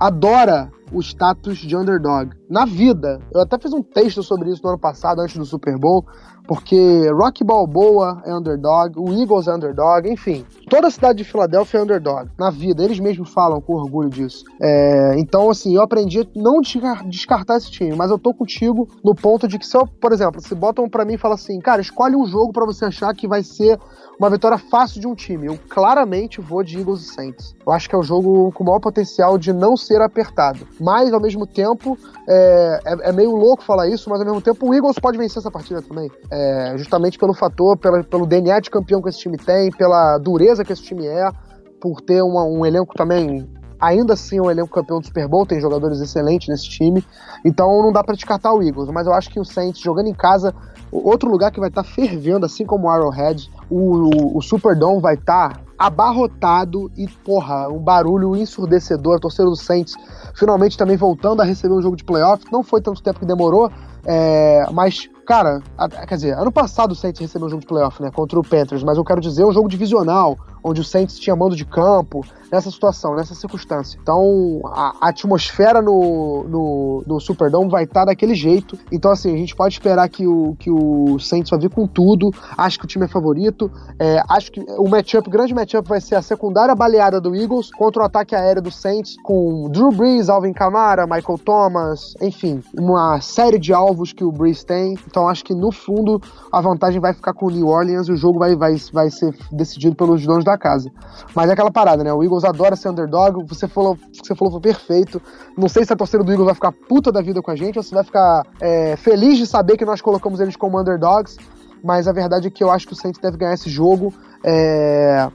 adora o status de underdog. Na vida, eu até fiz um texto sobre isso no ano passado, antes do Super Bowl, porque Rock Balboa é underdog, o Eagles é underdog, enfim. Toda a cidade de Filadélfia é underdog, na vida. Eles mesmos falam com orgulho disso. É, então, assim, eu aprendi a não descartar esse time, mas eu tô contigo no ponto de que se eu, por exemplo, se botam para mim e falam assim, cara, escolhe um jogo para você achar que vai ser uma vitória fácil de um time. Eu claramente vou de Eagles e Saints. Eu acho que é o jogo com o maior potencial de não ser apertado. Mas, ao mesmo tempo, é, é, é, meio louco falar isso, mas ao mesmo tempo o Eagles pode vencer essa partida também. É, justamente pelo fator, pela, pelo DNA de campeão que esse time tem, pela dureza que esse time é, por ter uma, um elenco também ainda assim um elenco campeão do Super Bowl, tem jogadores excelentes nesse time, então não dá para descartar o Eagles, mas eu acho que o Saints jogando em casa, outro lugar que vai estar tá fervendo, assim como o Arrowhead, o, o, Superdome vai estar tá abarrotado e, porra, um barulho ensurdecedor, a torcida do Saints finalmente também voltando a receber um jogo de playoff, não foi tanto tempo que demorou, é, mas, cara, a, quer dizer, ano passado o Saints recebeu um jogo de playoff, né, contra o Panthers, mas eu quero dizer um jogo divisional, onde o Saints tinha mando de campo, nessa situação, nessa circunstância. Então, a, atmosfera no, no, no, Superdome vai estar tá daquele jeito. Então, assim, a gente pode esperar que o, que o Saints vai vir com tudo. Acho que o time é favorito. É, acho que o matchup, o grande matchup vai ser a secundária baleada do Eagles contra o ataque aéreo do Saints com Drew Brees, Alvin Kamara, Michael Thomas, enfim, uma série de alvos que o Brees tem. Então, acho que no fundo a vantagem vai ficar com o New Orleans e o jogo vai, vai, vai ser decidido pelos donos da casa. Mas é aquela parada, né? O Eagles adora ser underdog. Você falou, você falou foi perfeito. Não sei se a torcida do Eagles vai ficar puta da vida com a gente ou se vai ficar é, feliz de saber que nós colocamos eles como underdogs. Mas a verdade é que eu acho que o Saints deve ganhar esse jogo. É,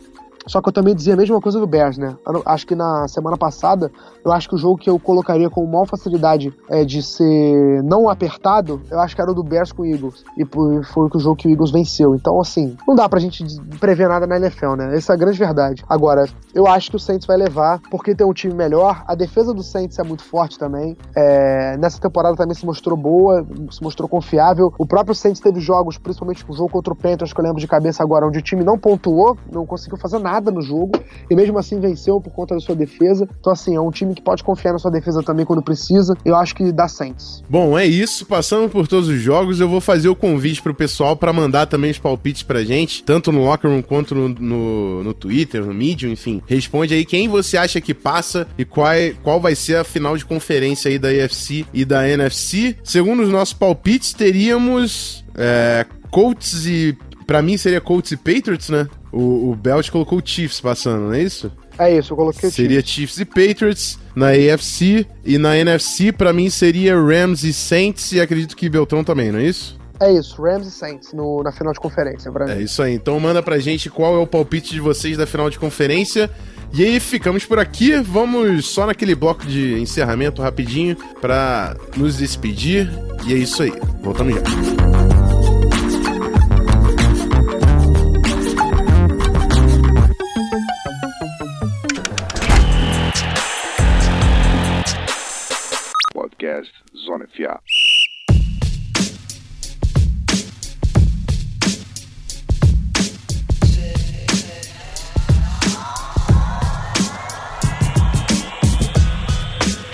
só que eu também dizia a mesma coisa do Bears, né? Eu acho que na semana passada, eu acho que o jogo que eu colocaria com maior facilidade é, de ser não apertado, eu acho que era o do Bears com o Eagles. E foi o jogo que o Eagles venceu. Então, assim, não dá pra gente prever nada na NFL, né? Essa é a grande verdade. Agora, eu acho que o Saints vai levar, porque tem um time melhor. A defesa do Saints é muito forte também. É, nessa temporada também se mostrou boa, se mostrou confiável. O próprio Saints teve jogos, principalmente o jogo contra o Panthers, que eu lembro de cabeça agora, onde o time não pontuou, não conseguiu fazer nada nada no jogo e mesmo assim venceu por conta da sua defesa. Então, assim, é um time que pode confiar na sua defesa também quando precisa. Eu acho que dá Saints. Bom, é isso. Passando por todos os jogos, eu vou fazer o convite pro pessoal para mandar também os palpites pra gente, tanto no Locker Room quanto no, no, no Twitter, no Medium, enfim. Responde aí quem você acha que passa e qual, é, qual vai ser a final de conferência aí da AFC e da NFC. Segundo os nossos palpites, teríamos é, Colts e. Pra mim seria Colts e Patriots, né? O, o Belt colocou o Chiefs passando, não é isso? É isso, eu coloquei Seria Chiefs. Chiefs e Patriots na AFC. E na NFC, para mim, seria Rams e Saints. E acredito que Beltrão também, não é isso? É isso, Rams e Saints no, na final de conferência. Pra mim. É isso aí. Então manda pra gente qual é o palpite de vocês da final de conferência. E aí ficamos por aqui. Vamos só naquele bloco de encerramento rapidinho para nos despedir. E é isso aí. Voltamos já.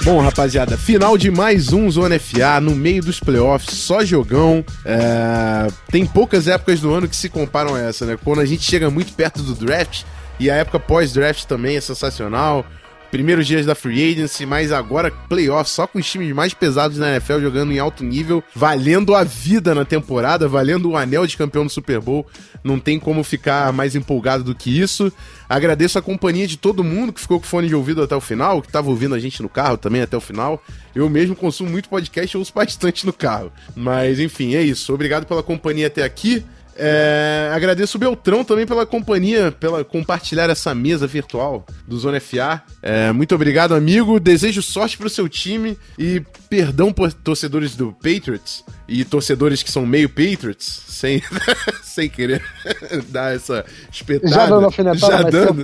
Bom, rapaziada, final de mais um Zona FA no meio dos playoffs, só jogão. É... Tem poucas épocas do ano que se comparam a essa, né? Quando a gente chega muito perto do draft, e a época pós-draft também é sensacional primeiros dias da free agency, mas agora playoffs só com os times mais pesados na NFL jogando em alto nível, valendo a vida na temporada, valendo o anel de campeão do Super Bowl. Não tem como ficar mais empolgado do que isso. Agradeço a companhia de todo mundo que ficou com fone de ouvido até o final, que estava ouvindo a gente no carro também até o final. Eu mesmo consumo muito podcast e ouço bastante no carro. Mas enfim, é isso. Obrigado pela companhia até aqui. É, agradeço o Beltrão também pela companhia, pela compartilhar essa mesa virtual do Zona FA. É, muito obrigado, amigo. Desejo sorte pro seu time e perdão por torcedores do Patriots e torcedores que são meio Patriots, sem, sem querer dar essa espetada. Já dando alfinetada, Já dando.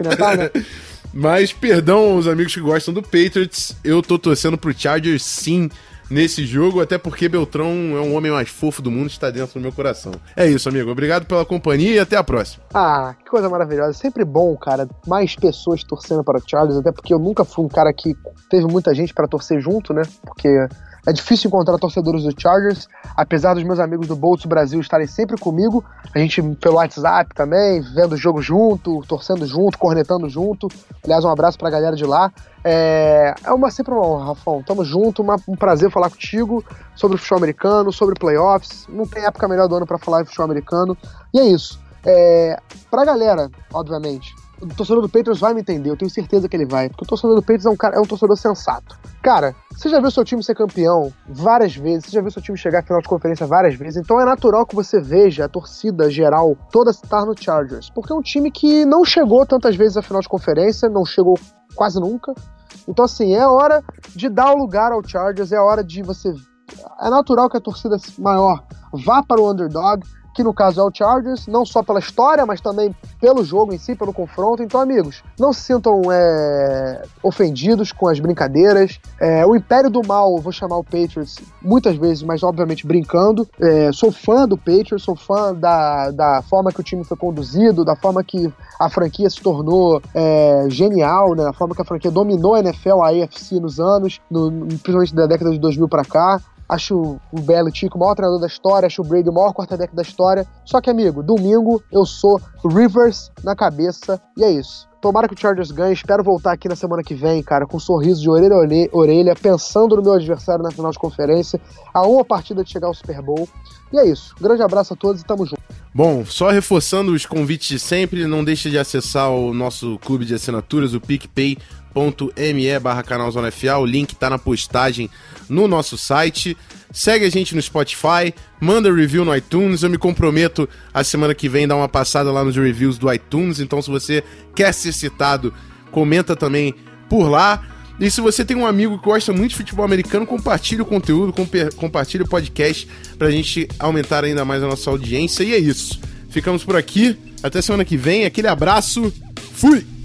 Mas perdão aos amigos que gostam do Patriots, eu tô torcendo pro Chargers sim nesse jogo, até porque Beltrão é um homem mais fofo do mundo está dentro do meu coração. É isso, amigo. Obrigado pela companhia e até a próxima. Ah, que coisa maravilhosa. Sempre bom, cara, mais pessoas torcendo para o Charles, até porque eu nunca fui um cara que teve muita gente para torcer junto, né? Porque é difícil encontrar torcedores do Chargers, apesar dos meus amigos do Bolts Brasil estarem sempre comigo. A gente pelo WhatsApp também, vendo o jogo junto, torcendo junto, cornetando junto. Aliás, um abraço pra galera de lá. É, é uma sempre uma honra, Rafão. Tamo junto, uma, um prazer falar contigo sobre o futebol americano, sobre playoffs. Não tem época melhor do ano para falar de futebol americano. E é isso. É, pra galera, obviamente, o torcedor do Patriots vai me entender, eu tenho certeza que ele vai, porque o torcedor do Patriots é um, cara, é um torcedor sensato. Cara, você já viu seu time ser campeão várias vezes, você já viu seu time chegar à final de conferência várias vezes, então é natural que você veja a torcida geral toda estar no Chargers, porque é um time que não chegou tantas vezes à final de conferência, não chegou quase nunca. Então, assim, é hora de dar o lugar ao Chargers, é hora de você. É natural que a torcida maior vá para o underdog, que no caso é o Chargers, não só pela história, mas também pelo jogo em si, pelo confronto. Então, amigos, não se sintam é, ofendidos com as brincadeiras. É, o Império do Mal, vou chamar o Patriots muitas vezes, mas obviamente brincando. É, sou fã do Patriots, sou fã da, da forma que o time foi conduzido, da forma que a franquia se tornou é, genial, né? A forma que a franquia dominou a NFL, a AFC nos anos, no, principalmente da década de 2000 para cá. Acho o Belichick o maior treinador da história, acho o Brady o maior quarterback da história. Só que, amigo, domingo eu sou Rivers na cabeça e é isso. Tomara que o Chargers ganhe. Espero voltar aqui na semana que vem, cara, com um sorriso de orelha a orelha, pensando no meu adversário na final de conferência, a uma partida de chegar ao Super Bowl. E é isso. Um grande abraço a todos e tamo junto. Bom, só reforçando os convites de sempre, não deixe de acessar o nosso clube de assinaturas, o PicPay me barra canal Zona o link tá na postagem no nosso site. Segue a gente no Spotify, manda review no iTunes. Eu me comprometo a semana que vem dar uma passada lá nos reviews do iTunes. Então, se você quer ser citado, comenta também por lá. E se você tem um amigo que gosta muito de futebol americano, compartilhe o conteúdo, compartilhe o podcast pra gente aumentar ainda mais a nossa audiência. E é isso. Ficamos por aqui. Até semana que vem. Aquele abraço. Fui!